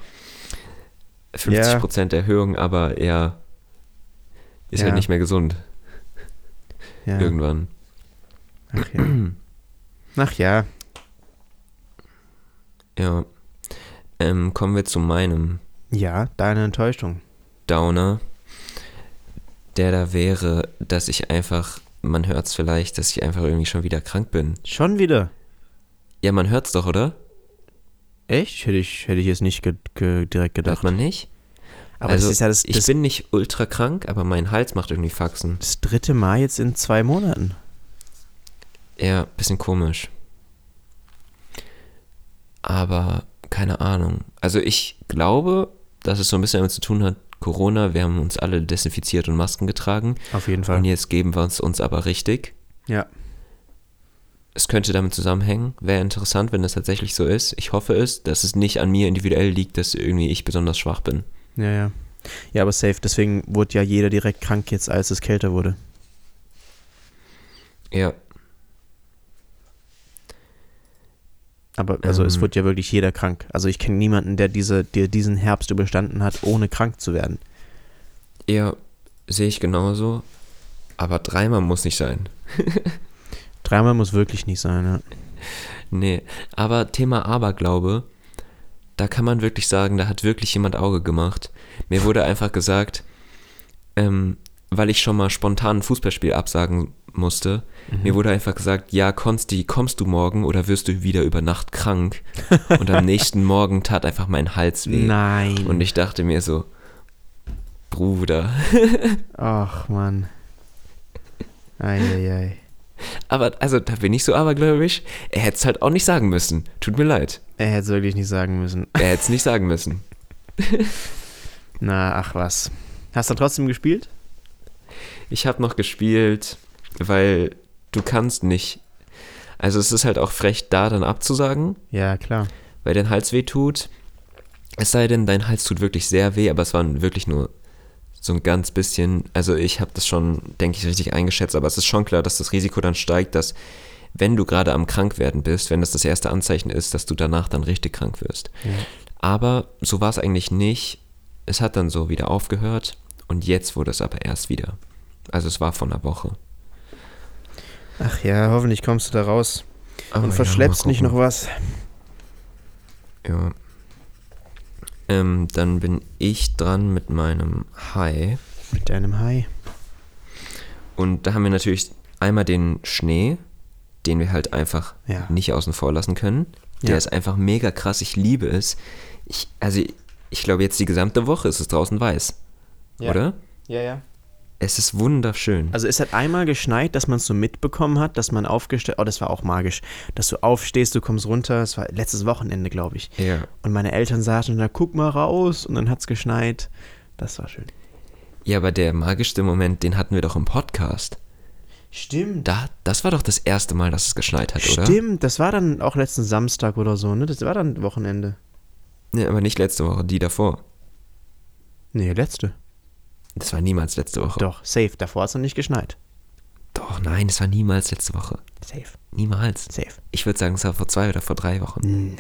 A: 50 Prozent ja. Erhöhung, aber er ist ja. halt nicht mehr gesund. Ja. Irgendwann.
B: Ach ja. Ach ja.
A: Ja. Ähm, kommen wir zu meinem.
B: Ja, deine Enttäuschung.
A: Downer. Der da wäre, dass ich einfach, man hört es vielleicht, dass ich einfach irgendwie schon wieder krank bin.
B: Schon wieder?
A: Ja, man hört es doch, oder?
B: Echt? Hätte ich, hätte ich jetzt nicht ge ge direkt gedacht.
A: Hört man nicht? Aber also, das ist ja das, ich bin nicht ultra krank, aber mein Hals macht irgendwie Faxen.
B: Das dritte Mal jetzt in zwei Monaten.
A: Ja, bisschen komisch. Aber keine Ahnung. Also ich glaube, dass es so ein bisschen damit zu tun hat, Corona, wir haben uns alle desinfiziert und Masken getragen.
B: Auf jeden Fall.
A: Und jetzt geben wir uns uns aber richtig.
B: Ja.
A: Es könnte damit zusammenhängen. Wäre interessant, wenn das tatsächlich so ist. Ich hoffe es, dass es nicht an mir individuell liegt, dass irgendwie ich besonders schwach bin.
B: Ja, ja. Ja, aber safe. Deswegen wurde ja jeder direkt krank jetzt, als es kälter wurde.
A: Ja.
B: Aber also es
A: Ähm.
B: wurde ja wirklich jeder krank. Also ich kenne niemanden, der diese, der diesen Herbst überstanden hat, ohne krank zu werden.
A: Ja, sehe ich genauso. Aber dreimal muss nicht sein.
B: Dreimal muss wirklich nicht sein, ja.
A: Nee, aber Thema Aberglaube, da kann man wirklich sagen, da hat wirklich jemand Auge gemacht. Mir wurde einfach gesagt, ähm, weil ich schon mal spontan ein Fußballspiel absagen musste, mir wurde einfach gesagt, ja, Konsti, kommst du morgen oder wirst du wieder über Nacht krank? Und am nächsten Morgen tat einfach mein Hals weh.
B: Nein.
A: Und ich dachte mir so, Bruder.
B: Ach, Mann. Eieiei.
A: Aber, also, da bin ich so abergläubisch. Er hätte es halt auch nicht sagen müssen. Tut mir leid.
B: Er hätte es wirklich nicht sagen müssen.
A: Er hätte es nicht sagen müssen.
B: Na, ach was. Hast du trotzdem gespielt?
A: Ich habe noch gespielt, weil du kannst nicht. Also es ist halt auch frech, da dann abzusagen,
B: Ja, klar.
A: weil dein Hals weh tut. Es sei denn, dein Hals tut wirklich sehr weh, aber es waren wirklich nur so ein ganz bisschen. Also ich habe das schon, denke ich, richtig eingeschätzt, aber es ist schon klar, dass das Risiko dann steigt, dass wenn du gerade am Krankwerden bist, wenn das das erste Anzeichen ist, dass du danach dann richtig krank wirst.
B: Ja.
A: Aber so war es eigentlich nicht. Es hat dann so wieder aufgehört und jetzt wurde es aber erst wieder. Also es war vor einer Woche.
B: Ach ja, hoffentlich kommst du da raus.
A: Aber
B: und
A: ja,
B: verschleppst nicht noch was.
A: Ja. Ähm, dann bin ich dran mit meinem High.
B: Mit deinem Hai.
A: Und da haben wir natürlich einmal den Schnee, den wir halt einfach
B: Ja.
A: nicht außen vor lassen können. Der
B: Ja.
A: ist einfach mega krass. Ich liebe es. Ich, also ich glaube jetzt die gesamte Woche ist es draußen weiß.
B: Ja.
A: Oder?
B: Ja, ja.
A: Es ist wunderschön.
B: Also es hat einmal geschneit, dass man es so mitbekommen hat, dass man aufgestellt, oh, das war auch magisch, dass du aufstehst, du kommst runter, es war letztes Wochenende, glaube ich.
A: ja.
B: Und meine Eltern sagten, na guck mal raus und dann hat es geschneit. Das war schön.
A: Ja, aber der magischste Moment, den hatten wir doch im Podcast.
B: Stimmt.
A: Da, das war doch das erste Mal, dass es geschneit hat, oder?
B: Stimmt, das war dann auch letzten Samstag oder so, ne? Das war dann Wochenende.
A: Nee, aber nicht letzte Woche, die davor.
B: Nee, letzte.
A: Das war niemals letzte Woche.
B: Doch, safe. Davor hat es noch nicht geschneit.
A: Doch, nein, es war niemals letzte Woche.
B: Safe.
A: Niemals.
B: Safe.
A: Ich würde sagen, es war vor zwei oder vor drei Wochen.
B: Nein.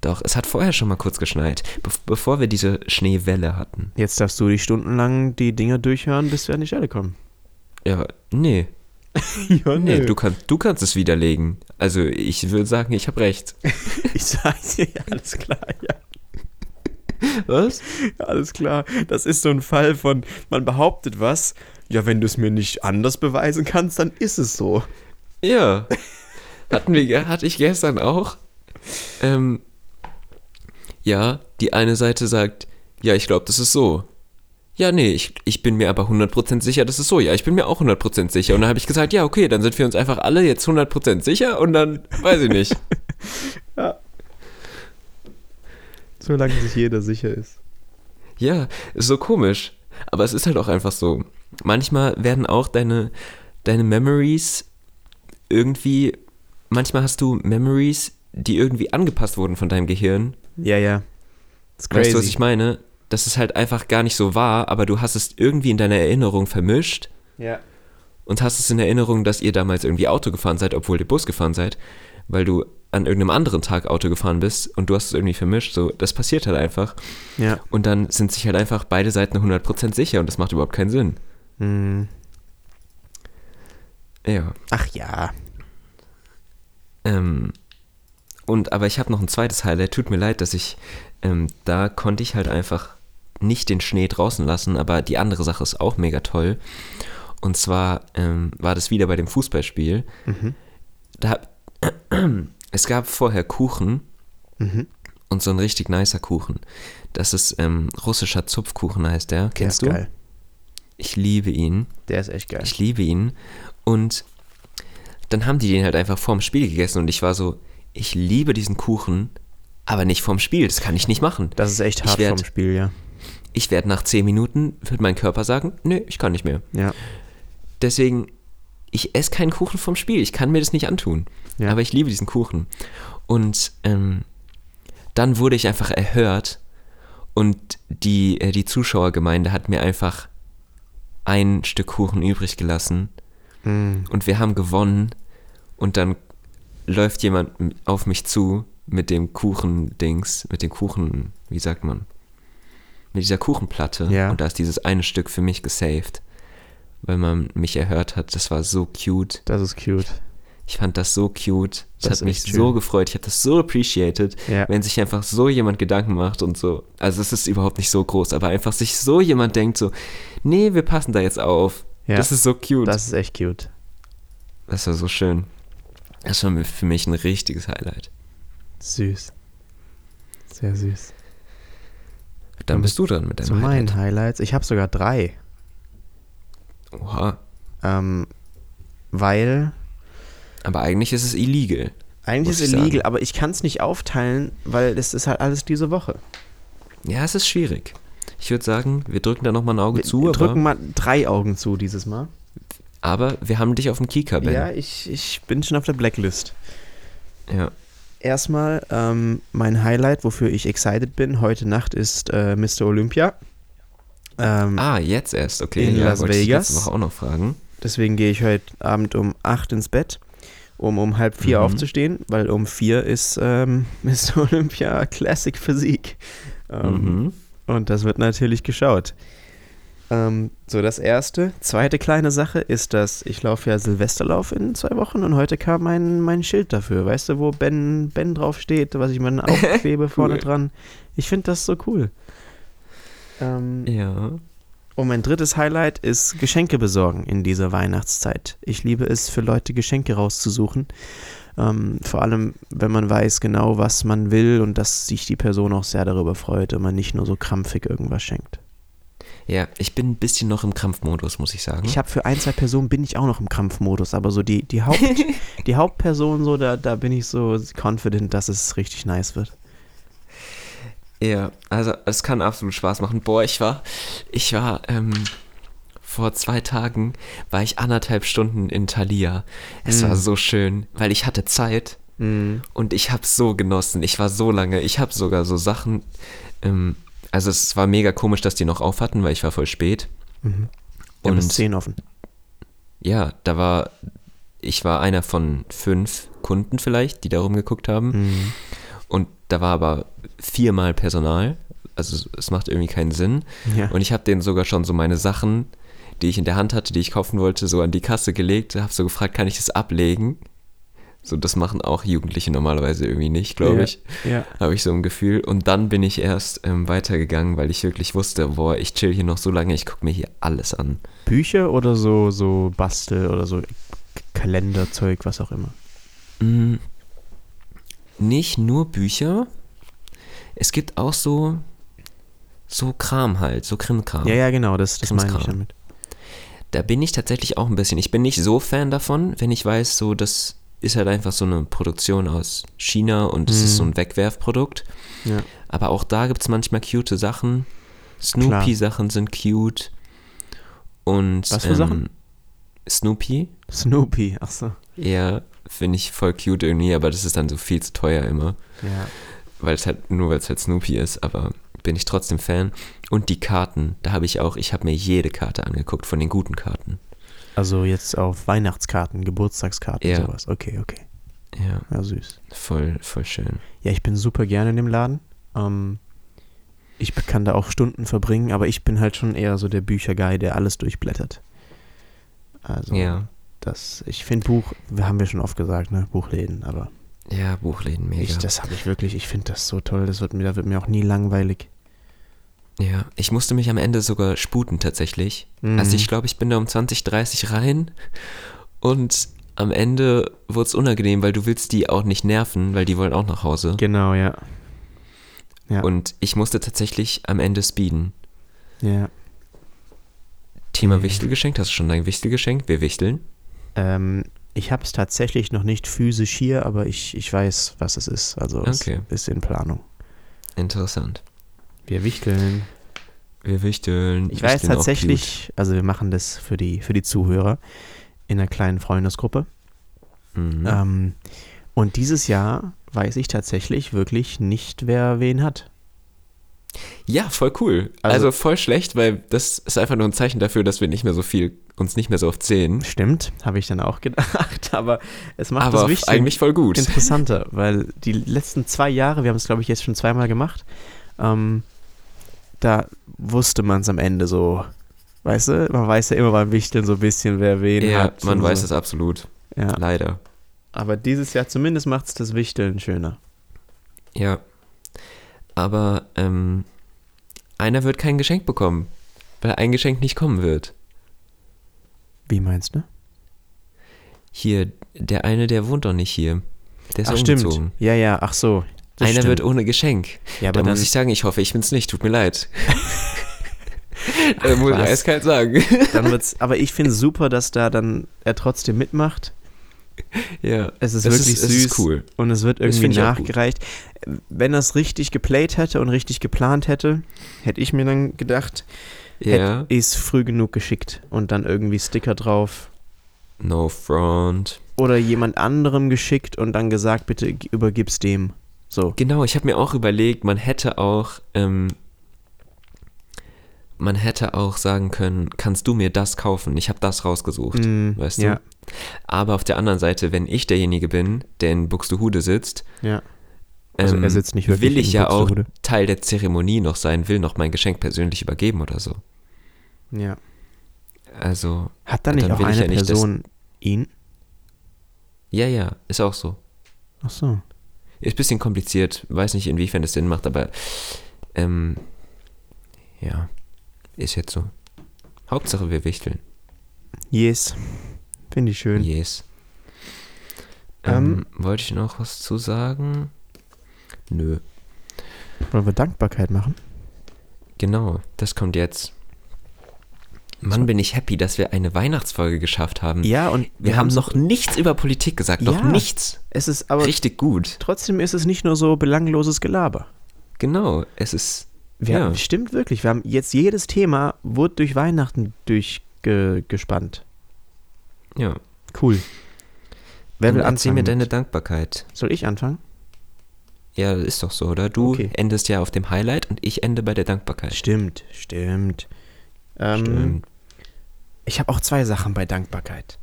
A: Doch, es hat vorher schon mal kurz geschneit, be bevor wir diese Schneewelle hatten.
B: Jetzt darfst du die stundenlang die Dinger durchhören, bis wir an die Stelle kommen.
A: Ja, nee.
B: ja,
A: Nee, du, kannst du kannst es widerlegen. Also, ich würde sagen, ich habe recht.
B: Ich sag's dir, ja, alles klar, ja.
A: Was?
B: Ja, alles klar. Das ist so ein Fall von, man behauptet was, ja, wenn du es mir nicht anders beweisen kannst, dann ist es so.
A: Ja. Hatten wir, hatte ich gestern auch. Ähm, ja, die eine Seite sagt, ja, ich glaube, das ist so. Ja, nee, ich, ich bin mir aber 100% sicher, das ist so. Ja, ich bin mir auch 100% sicher. Und dann habe ich gesagt, ja, okay, dann sind wir uns einfach alle jetzt 100% sicher und dann weiß ich nicht.
B: Solange sich jeder sicher ist.
A: Ja, ist so komisch. Aber es ist halt auch einfach so. Manchmal werden auch deine, deine Memories irgendwie. Manchmal hast du Memories, die irgendwie angepasst wurden von deinem Gehirn.
B: Ja, ja. Das ist crazy.
A: Weißt du, was ich meine? Dass es halt einfach gar nicht so war, aber du hast es irgendwie in deiner Erinnerung vermischt
B: Ja.
A: und hast es in Erinnerung, dass ihr damals irgendwie Auto gefahren seid, obwohl ihr Bus gefahren seid, weil du an irgendeinem anderen Tag Auto gefahren bist und du hast es irgendwie vermischt. So, das passiert halt einfach.
B: Ja.
A: Und dann sind sich halt einfach beide Seiten 100% sicher und das macht überhaupt keinen Sinn.
B: Hm.
A: Ja.
B: Ach ja.
A: Ähm, und aber ich habe noch ein zweites Highlight. Tut mir leid, dass ich ähm, da konnte ich halt einfach nicht den Schnee draußen lassen, aber die andere Sache ist auch mega toll. Und zwar ähm, war das wieder bei dem Fußballspiel.
B: Mhm.
A: Da es gab vorher Kuchen
B: Mhm.
A: und so ein richtig nicer Kuchen. Das ist ähm, russischer Zupfkuchen heißt der. Kennst
B: der
A: du?
B: ist Geil.
A: Ich liebe ihn.
B: Der ist echt geil.
A: Ich liebe ihn. Und dann haben die den halt einfach vorm Spiel gegessen und ich war so, ich liebe diesen Kuchen, Aber nicht vorm Spiel, das kann ich nicht machen.
B: Das ist echt hart
A: werd-
B: vom Spiel, ja.
A: Ich werde nach 10 Minuten, wird mein Körper sagen, nö, ich kann nicht mehr.
B: Ja.
A: Deswegen, ich esse keinen Kuchen vom Spiel. Ich kann mir das nicht antun.
B: Ja.
A: Aber ich liebe diesen Kuchen. Und ähm, dann wurde ich einfach erhört und die, äh, die Zuschauergemeinde hat mir einfach ein Stück Kuchen übrig gelassen
B: Mm.
A: und wir haben gewonnen und dann läuft jemand auf mich zu mit dem Kuchendings, mit dem Kuchen, wie sagt man, mit dieser Kuchenplatte
B: Ja.
A: und da ist dieses eine Stück für mich gesaved, weil man mich erhört hat. Das war so cute.
B: Das ist cute.
A: Ich fand das so cute. Das,
B: Das
A: hat mich so gefreut. Ich habe das so appreciated,
B: Ja.
A: wenn sich einfach so jemand Gedanken macht und so. Also es ist überhaupt nicht so groß, aber einfach sich so jemand denkt so, nee, wir passen da jetzt auf.
B: Ja.
A: Das ist so cute.
B: Das ist echt cute.
A: Das war so schön. Das war für mich ein richtiges Highlight.
B: Süß. Sehr süß.
A: Dann bist du dran mit
B: Zu
A: deinem
B: meinen
A: Highlight.
B: Highlights. Ich habe sogar drei.
A: Oha.
B: Ähm, weil
A: Aber eigentlich ist es illegal.
B: eigentlich ist
A: ich
B: illegal,
A: sagen.
B: aber ich kann es nicht aufteilen, weil das ist halt alles diese Woche.
A: Ja, es ist schwierig. Ich würde sagen, wir drücken da nochmal ein Auge
B: Wir
A: zu,
B: drücken
A: aber,
B: mal drei Augen zu dieses Mal.
A: aber wir haben dich auf dem Kieker, Ben.
B: Ja, ich, ich bin schon auf der Blacklist.
A: ja.
B: Erstmal ähm, mein Highlight, wofür ich excited bin, heute Nacht ist äh, Mr. Olympia. Ähm,
A: Ah, jetzt erst, okay.
B: In
A: ja,
B: Las
A: ich
B: Vegas.
A: letzte Woche auch noch fragen.
B: Deswegen gehe ich heute Abend um 8 ins Bett, um um halb vier
A: Mhm.
B: aufzustehen, weil um vier ist ähm, Mr. Olympia Classic Physik. Ähm,
A: Mhm.
B: Und das wird natürlich geschaut. Ähm, so, das erste. Zweite kleine Sache ist, dass ich laufe ja Silvesterlauf in zwei Wochen und heute kam mein, mein Schild dafür. Weißt du, wo Ben, ben drauf steht, was ich mir aufklebe vorne
A: Cool.
B: dran. Ich finde das so cool. Ähm,
A: Ja.
B: und mein drittes Highlight ist Geschenke besorgen in dieser Weihnachtszeit. Ich liebe es, für Leute Geschenke rauszusuchen. Ähm, vor allem, wenn man weiß genau, was man will und dass sich die Person auch sehr darüber freut und man nicht nur so krampfig irgendwas schenkt.
A: Ja, ich bin ein bisschen noch im Krampfmodus, muss ich sagen.
B: Ich habe für ein, zwei Personen bin ich auch noch im Krampfmodus, aber so die, die, Haupt, die Hauptperson, so, da, da bin ich so confident, dass es richtig nice wird.
A: Ja, also es kann absolut Spaß machen. Boah, ich war, ich war, ähm, vor zwei Tagen war ich anderthalb Stunden in Thalia. Es
B: Mm.
A: war so schön, weil ich hatte Zeit
B: Mhm.
A: und ich habe so genossen. Ich war so lange, ich habe sogar so Sachen, ähm, also es war mega komisch, dass die noch auf hatten, weil ich war voll spät.
B: Mhm. Ja, bis
A: Und
B: 10 offen.
A: ja, da war, ich war einer von fünf Kunden vielleicht, die da rumgeguckt haben.
B: Mhm.
A: Da war aber viermal Personal. Also es- macht irgendwie keinen Sinn.
B: Ja.
A: Und ich habe denen sogar schon so meine Sachen, die ich in der Hand hatte, die ich kaufen wollte, so an die Kasse gelegt. Habe so gefragt, kann ich das ablegen? So, das machen auch Jugendliche normalerweise irgendwie nicht, glaube ich.
B: Ja.
A: Habe ich so ein Gefühl. Und dann bin ich erst ähm, weitergegangen, weil ich wirklich wusste, boah, ich chill hier noch so lange, ich gucke mir hier alles an.
B: Bücher oder so, so Bastel oder so Kalenderzeug, was auch immer.
A: Mm, nicht nur Bücher. Es gibt auch so, so Kram halt, so Krimkram.
B: Ja, ja, genau, das, das meine ich damit.
A: Da bin ich tatsächlich auch ein bisschen. Ich bin nicht so Fan davon, wenn ich weiß, so das ist halt einfach so eine Produktion aus China und es ist
B: Mhm.
A: so ein Wegwerfprodukt.
B: Ja.
A: Aber auch da gibt es manchmal cute Sachen. Snoopy-Sachen sind cute. Und
B: Was für Sachen?
A: Snoopy,
B: Snoopy, ach so.
A: ja, finde ich voll cute irgendwie, aber das ist dann so viel zu teuer immer.
B: Ja.
A: Weil es halt, nur weil es halt Snoopy ist, aber bin ich trotzdem Fan. Und die Karten, da habe ich auch, ich habe mir jede Karte angeguckt von den guten Karten.
B: Also jetzt auf Weihnachtskarten, Geburtstagskarten,
A: Ja.
B: sowas. Okay, okay.
A: Ja,
B: Ja, süß.
A: voll, voll schön.
B: Ja, ich bin super gerne in dem Laden. Ähm, ich kann da auch Stunden verbringen, aber ich bin halt schon eher so der Bücherguy, der alles durchblättert. Also,
A: Ja.
B: Das, ich finde Buch, haben wir schon oft gesagt, ne, Buchläden, aber
A: Ja, Buchläden, mega.
B: ich, das habe ich wirklich, ich finde das so toll, das wird mir, da wird mir auch nie langweilig.
A: ja, ich musste mich am Ende sogar sputen tatsächlich.
B: Mhm.
A: Also ich glaube, ich bin da um 20, 30 rein und am Ende wurde es unangenehm, weil du willst die auch nicht nerven, weil die wollen auch nach Hause.
B: Genau, ja. Ja.
A: Und ich musste tatsächlich am Ende speeden.
B: Ja.
A: Thema
B: Mhm.
A: Wichtelgeschenk, hast du schon dein Wichtelgeschenk? Wir wichteln.
B: Ähm, Ich habe es tatsächlich noch nicht physisch hier, aber ich, ich weiß, was es ist. Also
A: Okay.
B: es ist in Planung.
A: Interessant.
B: Wir wichteln.
A: Wir wichteln.
B: Ich weiß tatsächlich, also wir machen das für die, für die Zuhörer in einer kleinen Freundesgruppe.
A: Mhm.
B: Ähm, und dieses Jahr weiß ich tatsächlich wirklich nicht, wer wen hat.
A: Ja, voll cool.
B: Also-
A: Also, voll schlecht, weil das ist einfach nur ein Zeichen dafür, dass wir nicht mehr so viel, uns nicht mehr so oft sehen.
B: Stimmt, habe ich dann auch gedacht, aber es macht
A: Aber
B: das wichtig
A: eigentlich voll gut.
B: interessanter, weil die letzten zwei Jahre, wir haben es glaube ich jetzt schon zweimal gemacht, ähm, da wusste man es am Ende so, weißt du, man weiß ja immer beim Wichteln so ein bisschen, wer wen
A: Ja,
B: hat.
A: man
B: und
A: weiß
B: so.
A: es absolut.
B: Ja,
A: Leider.
B: aber dieses Jahr zumindest macht es das Wichteln schöner.
A: Ja. Aber ähm, einer wird kein Geschenk bekommen, weil ein Geschenk nicht kommen wird.
B: Wie meinst du?
A: Hier, der eine, der wohnt doch nicht hier. Der ist
B: Ach
A: umgezogen.
B: stimmt, ja, ja, ach so. das
A: Einer
B: stimmt.
A: wird ohne Geschenk.
B: ja,
A: Da
B: aber dann,
A: muss ich sagen, ich hoffe, ich bin's nicht. Tut mir leid. da muss ich eiskalt sagen.
B: dann wird's, aber ich finde es super, dass da dann er trotzdem mitmacht.
A: ja.
B: Es ist wirklich
A: ist,
B: süß.
A: es ist cool.
B: Und es wird irgendwie nachgereicht. Wenn er es richtig geplayt hätte und richtig geplant hätte, hätte ich mir dann gedacht,
A: Ja.
B: es früh genug geschickt und dann irgendwie Sticker drauf.
A: No front.
B: Oder jemand anderem geschickt und dann gesagt, bitte übergib's dem. So.
A: Genau, ich habe mir auch überlegt, man hätte auch, ähm, man hätte auch sagen können, kannst du mir das kaufen? Ich habe das rausgesucht,
B: Mm,
A: weißt du?
B: ja,
A: Aber auf der anderen Seite, wenn ich derjenige bin, der in Buxtehude sitzt,
B: ja. Also
A: ähm,
B: er sitzt nicht wirklich
A: will ich ja auch. Teil der Zeremonie noch sein, will noch mein Geschenk persönlich übergeben oder so.
B: Ja.
A: Also,
B: Hat da nicht
A: dann
B: auch eine
A: ja nicht,
B: Person ihn?
A: ja, ja, ist auch so.
B: Ach so.
A: Ist ein bisschen kompliziert, weiß nicht, inwiefern das Sinn macht, aber ähm, ja, ist jetzt so. Hauptsache wir wichteln.
B: Yes. Finde ich schön.
A: Yes.
B: Ähm,
A: Ähm, wollte ich noch was zu sagen? Nö.
B: Wollen wir Dankbarkeit machen?
A: Genau, das kommt jetzt. Mann, bin ich happy, dass wir eine Weihnachtsfolge geschafft haben.
B: Ja, und
A: wir, haben noch nichts über Politik gesagt, noch
B: Ja.
A: nichts.
B: Es ist aber
A: Richtig gut.
B: trotzdem ist es nicht nur so belangloses Gelaber.
A: Genau, es ist.
B: Wir
A: ja,
B: haben, stimmt wirklich. Wir haben jetzt jedes Thema wurde durch Weihnachten durchgespannt.
A: ja.
B: Cool. Wer will anfangen?
A: mir deine? Dankbarkeit.
B: Soll ich anfangen?
A: Ja, ist doch so, oder? Du
B: Okay.
A: endest ja auf dem Highlight und ich ende bei der Dankbarkeit.
B: Stimmt, stimmt. Ähm,
A: Stimmt.
B: Ich habe auch zwei Sachen bei Dankbarkeit.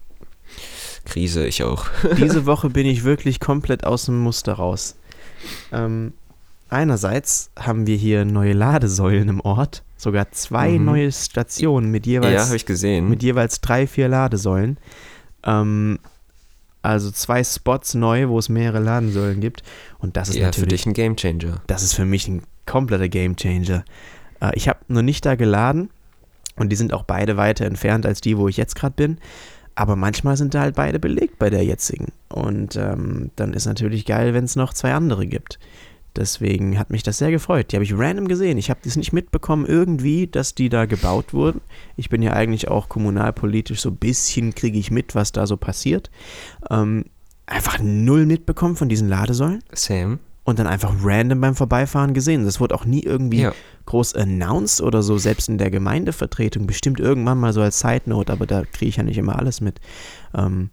A: Krise, ich auch.
B: Diese Woche bin ich wirklich komplett aus dem Muster raus. Ähm, einerseits haben wir hier neue Ladesäulen im Ort, sogar zwei
A: Mhm.
B: neue Stationen mit jeweils
A: ja,
B: mit jeweils drei, vier Ladesäulen. Ähm, also zwei Spots neu, wo es mehrere Ladesäulen gibt. Und das ist
A: ja, für
B: natürlich,
A: dich ein Gamechanger.
B: das ist für mich ein kompletter Gamechanger. Äh, ich habe noch nicht da geladen und die sind auch beide weiter entfernt als die, wo ich jetzt gerade bin. Aber manchmal sind da halt beide belegt bei der jetzigen. Und ähm, dann ist natürlich geil, wenn es noch zwei andere gibt. Deswegen hat mich das sehr gefreut. Die habe ich random gesehen. Ich habe das nicht mitbekommen irgendwie, dass die da gebaut wurden. Ich bin ja eigentlich auch kommunalpolitisch so ein bisschen kriege ich mit, was da so passiert. Ähm, einfach null mitbekommen von diesen Ladesäulen
A: Sam?
B: und dann einfach random beim Vorbeifahren gesehen. Das wurde auch nie irgendwie
A: Ja.
B: groß announced oder so, selbst in der Gemeindevertretung. Bestimmt irgendwann mal so als Side Note, aber da kriege ich ja nicht immer alles mit. Ähm,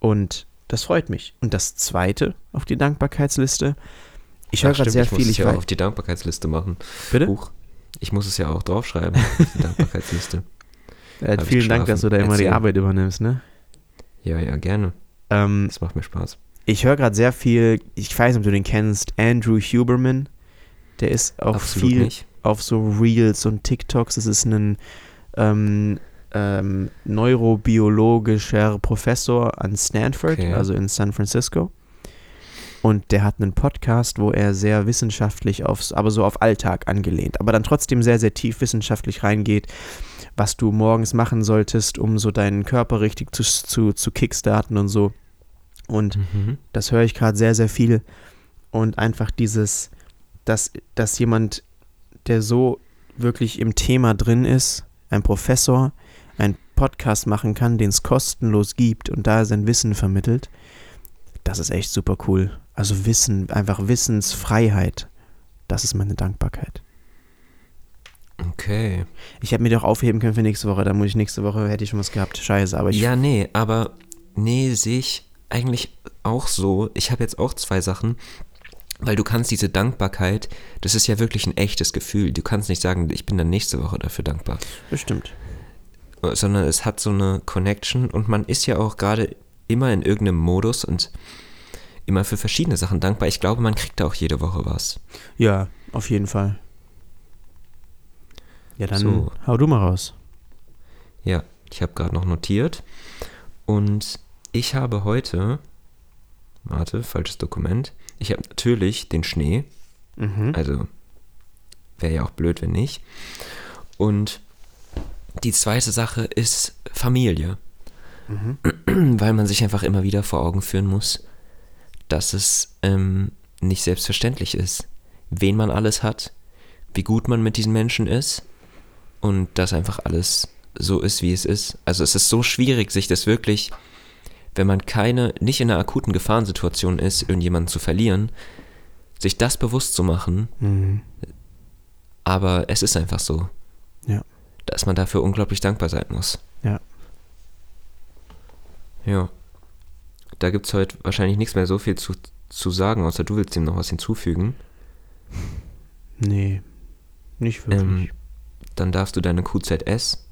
B: und das freut mich. Und das zweite auf die Dankbarkeitsliste. Ich höre gerade sehr
A: ich muss
B: viel.
A: es
B: Ich
A: ja auch
B: weiß,
A: auf die Dankbarkeitsliste machen.
B: bitte?
A: Huch. Ich muss es ja auch draufschreiben, auf die Dankbarkeitsliste.
B: Äh, vielen Dank, dass du da immer die. Arbeit übernimmst, ne?
A: Ja, ja, gerne.
B: Ähm,
A: Das macht mir Spaß.
B: ich höre gerade sehr viel, ich weiß nicht, ob du den kennst, Andrew Huberman. Der ist auf
A: Absolut
B: viel
A: nicht.
B: auf so Reels und TikToks. Es ist ein ähm, ähm, neurobiologischer Professor an Stanford,
A: Okay.
B: also in San Francisco. Und der hat einen Podcast, wo er sehr wissenschaftlich aufs, aber so auf Alltag angelehnt, aber dann trotzdem sehr, sehr tief wissenschaftlich reingeht, was du morgens machen solltest, um so deinen Körper richtig zu, zu, zu kickstarten und so. Und
A: Mhm.
B: das höre ich gerade sehr, sehr viel. Und einfach dieses, dass, dass jemand, der so wirklich im Thema drin ist, ein Professor, ein Podcast machen kann, den es kostenlos gibt und da sein Wissen vermittelt, das ist echt super cool. Also Wissen, einfach Wissensfreiheit. Das ist meine Dankbarkeit.
A: Okay.
B: Ich hätte mir doch aufheben können für nächste Woche. Da muss ich nächste Woche, hätte ich schon was gehabt. Scheiße, aber ich.
A: Ja, nee, aber nee, sehe ich eigentlich auch so. Ich habe jetzt auch zwei Sachen, weil du kannst diese Dankbarkeit, das ist ja wirklich ein echtes Gefühl. Du kannst nicht sagen, ich bin dann nächste Woche dafür dankbar.
B: Bestimmt.
A: Sondern es hat so eine Connection und man ist ja auch gerade immer in irgendeinem Modus und immer für verschiedene Sachen dankbar. Ich glaube, man kriegt da auch jede Woche was.
B: Ja, auf jeden Fall. Ja, dann
A: So.
B: hau du mal raus.
A: Ja, ich habe gerade noch notiert. Und ich habe heute, warte, falsches Dokument. Ich habe natürlich den Schnee.
B: Mhm.
A: Also wäre ja auch blöd, wenn nicht. Und die zweite Sache ist Familie.
B: Mhm.
A: Weil man sich einfach immer wieder vor Augen führen muss, dass es ähm, nicht selbstverständlich ist, wen man alles hat, wie gut man mit diesen Menschen ist und dass einfach alles so ist, wie es ist. Also es ist so schwierig, sich das wirklich, wenn man keine, nicht in einer akuten Gefahrensituation ist, irgendjemanden zu verlieren, sich das bewusst zu machen,
B: Mhm.
A: aber es ist einfach so.
B: Ja.
A: Dass man dafür unglaublich dankbar sein muss.
B: Ja.
A: Ja. Da gibt es heute wahrscheinlich nichts mehr so viel zu, zu sagen, außer du willst dem noch was hinzufügen.
B: Nee, nicht wirklich.
A: Ähm, dann darfst du deine QZS.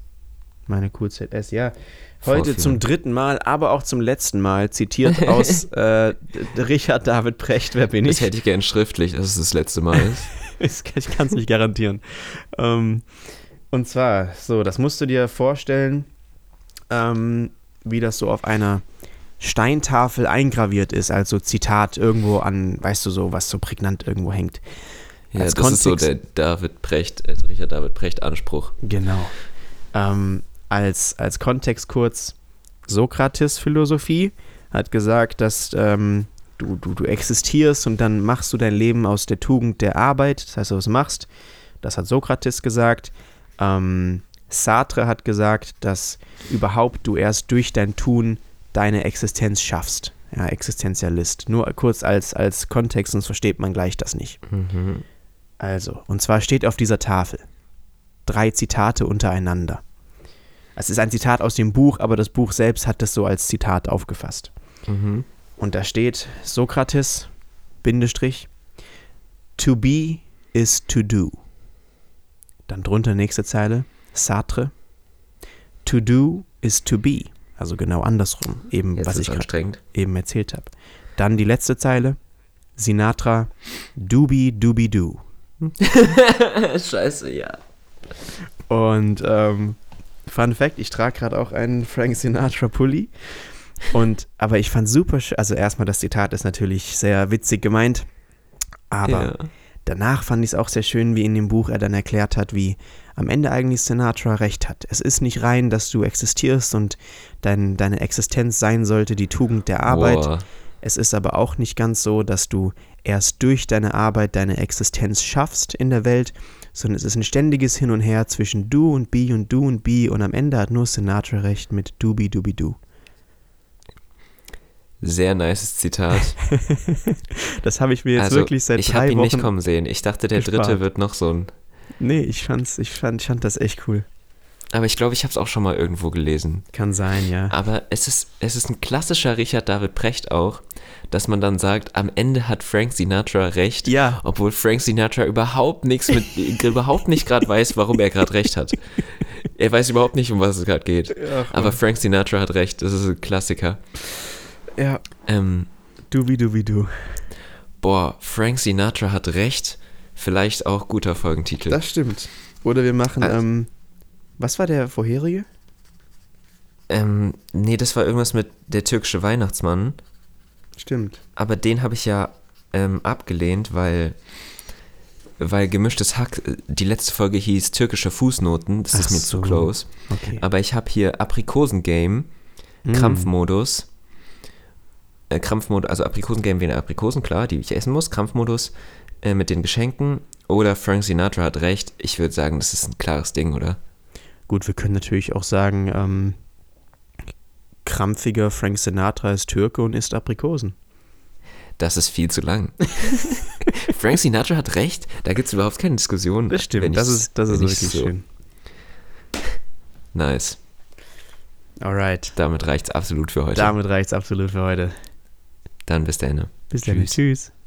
B: Meine QZS, ja. Heute
A: Vorführen.
B: zum dritten Mal, aber auch zum letzten Mal zitiert aus äh, Richard David Precht, wer bin
A: Das
B: ich?
A: hätte ich gern schriftlich, dass es das letzte Mal ist.
B: Ich kann es nicht garantieren. Ähm, und zwar, so, das musst du dir vorstellen, ähm, wie das so auf einer Steintafel eingraviert ist, also Zitat irgendwo an, weißt du so, was so prägnant irgendwo hängt.
A: Ja,
B: Als
A: das ist so
B: Kontext-
A: der David Precht, äh, Richard David Precht Anspruch.
B: Genau. Ähm, als, als Kontext kurz, Sokrates Philosophie hat gesagt, dass ähm, du, du, du existierst und dann machst du dein Leben aus der Tugend der Arbeit, das heißt, du was machst. Das hat Sokrates gesagt. Ähm, Sartre hat gesagt, dass überhaupt du erst durch dein Tun deine Existenz schaffst. Ja, Existenzialist. Nur kurz als, als Kontext, sonst versteht man gleich das nicht.
A: Mhm.
B: Also, und zwar steht auf dieser Tafel drei Zitate untereinander. Es ist ein Zitat aus dem Buch, aber das Buch selbst hat das so als Zitat aufgefasst.
A: Mhm.
B: Und da steht Sokrates, Bindestrich, to be is to do. Dann drunter nächste Zeile, Sartre, to do is to be. Also genau andersrum, eben
A: Jetzt
B: was ich gerade
A: anstrengend.
B: eben erzählt habe. Dann die letzte Zeile, Sinatra, doobie doobie doo.
A: Scheiße, ja.
B: Und ähm, Fun Fact, ich trage gerade auch einen Frank Sinatra Pulli. Und, aber ich fand super, also erstmal das Zitat ist natürlich sehr witzig gemeint, aber
A: ja.
B: Danach fand ich es auch sehr schön, wie in dem Buch er dann erklärt hat, wie am Ende eigentlich Sinatra recht hat. Es ist nicht rein, dass du existierst und dein, deine Existenz sein sollte die Tugend der Arbeit.
A: Boah.
B: Es ist aber auch nicht ganz so, dass du erst durch deine Arbeit deine Existenz schaffst in der Welt, sondern es ist ein ständiges Hin und Her zwischen du und be und du und be und am Ende hat nur Sinatra recht mit dubi dubi du.
A: Sehr nices Zitat.
B: Das habe ich mir jetzt
A: also,
B: wirklich seit
A: ich habe
B: drei
A: ihn
B: Wochen.
A: nicht kommen sehen. Ich dachte, der
B: gespart.
A: dritte wird noch so ein.
B: Nee, ich fand's, ich fand, ich fand das echt cool.
A: Aber ich glaube, ich habe es auch schon mal irgendwo gelesen.
B: Kann sein, ja.
A: Aber es ist, es ist ein klassischer Richard David Precht auch, dass man dann sagt, am Ende hat Frank Sinatra recht,
B: Ja.
A: obwohl Frank Sinatra überhaupt nichts mit, überhaupt nicht gerade weiß, warum er gerade recht hat. Er weiß überhaupt nicht, um was es gerade geht.
B: Ach,
A: Aber Frank Sinatra hat recht, das ist ein Klassiker.
B: Ja,
A: Ähm,
B: dubi dubi du.
A: boah, Frank Sinatra hat recht, vielleicht auch guter Folgentitel.
B: Das stimmt. Oder wir machen,
A: Also-
B: ähm, was war der vorherige?
A: ähm, nee, das war irgendwas mit der türkische Weihnachtsmann.
B: Stimmt.
A: Aber den habe ich ja ähm, abgelehnt, weil, weil gemischtes Hack, äh, die letzte Folge hieß türkische Fußnoten, das ist
B: Ach
A: mir
B: so.
A: zu close.
B: Okay.
A: Aber ich habe hier Aprikosengame,
B: Mm.
A: Krampfmodus. Äh, Krampfmodus, also Aprikosengame wie eine Aprikosen, klar, die ich essen muss. Krampfmodus äh, mit den Geschenken. Oder Frank Sinatra hat recht. Ich würde sagen, das ist ein klares Ding, oder?
B: Gut, wir können natürlich auch sagen, ähm, krampfiger Frank Sinatra ist Türke und isst Aprikosen.
A: Das ist viel zu lang. Frank Sinatra hat recht, da gibt es überhaupt keine Diskussion.
B: Das stimmt, das ist, das ist wirklich
A: so-
B: schön.
A: Nice.
B: Alright,
A: Damit reicht's absolut für heute.
B: damit reicht's absolut für heute.
A: Dann bis dann.
B: Bis dann.
A: Tschüss.
B: Tschüss.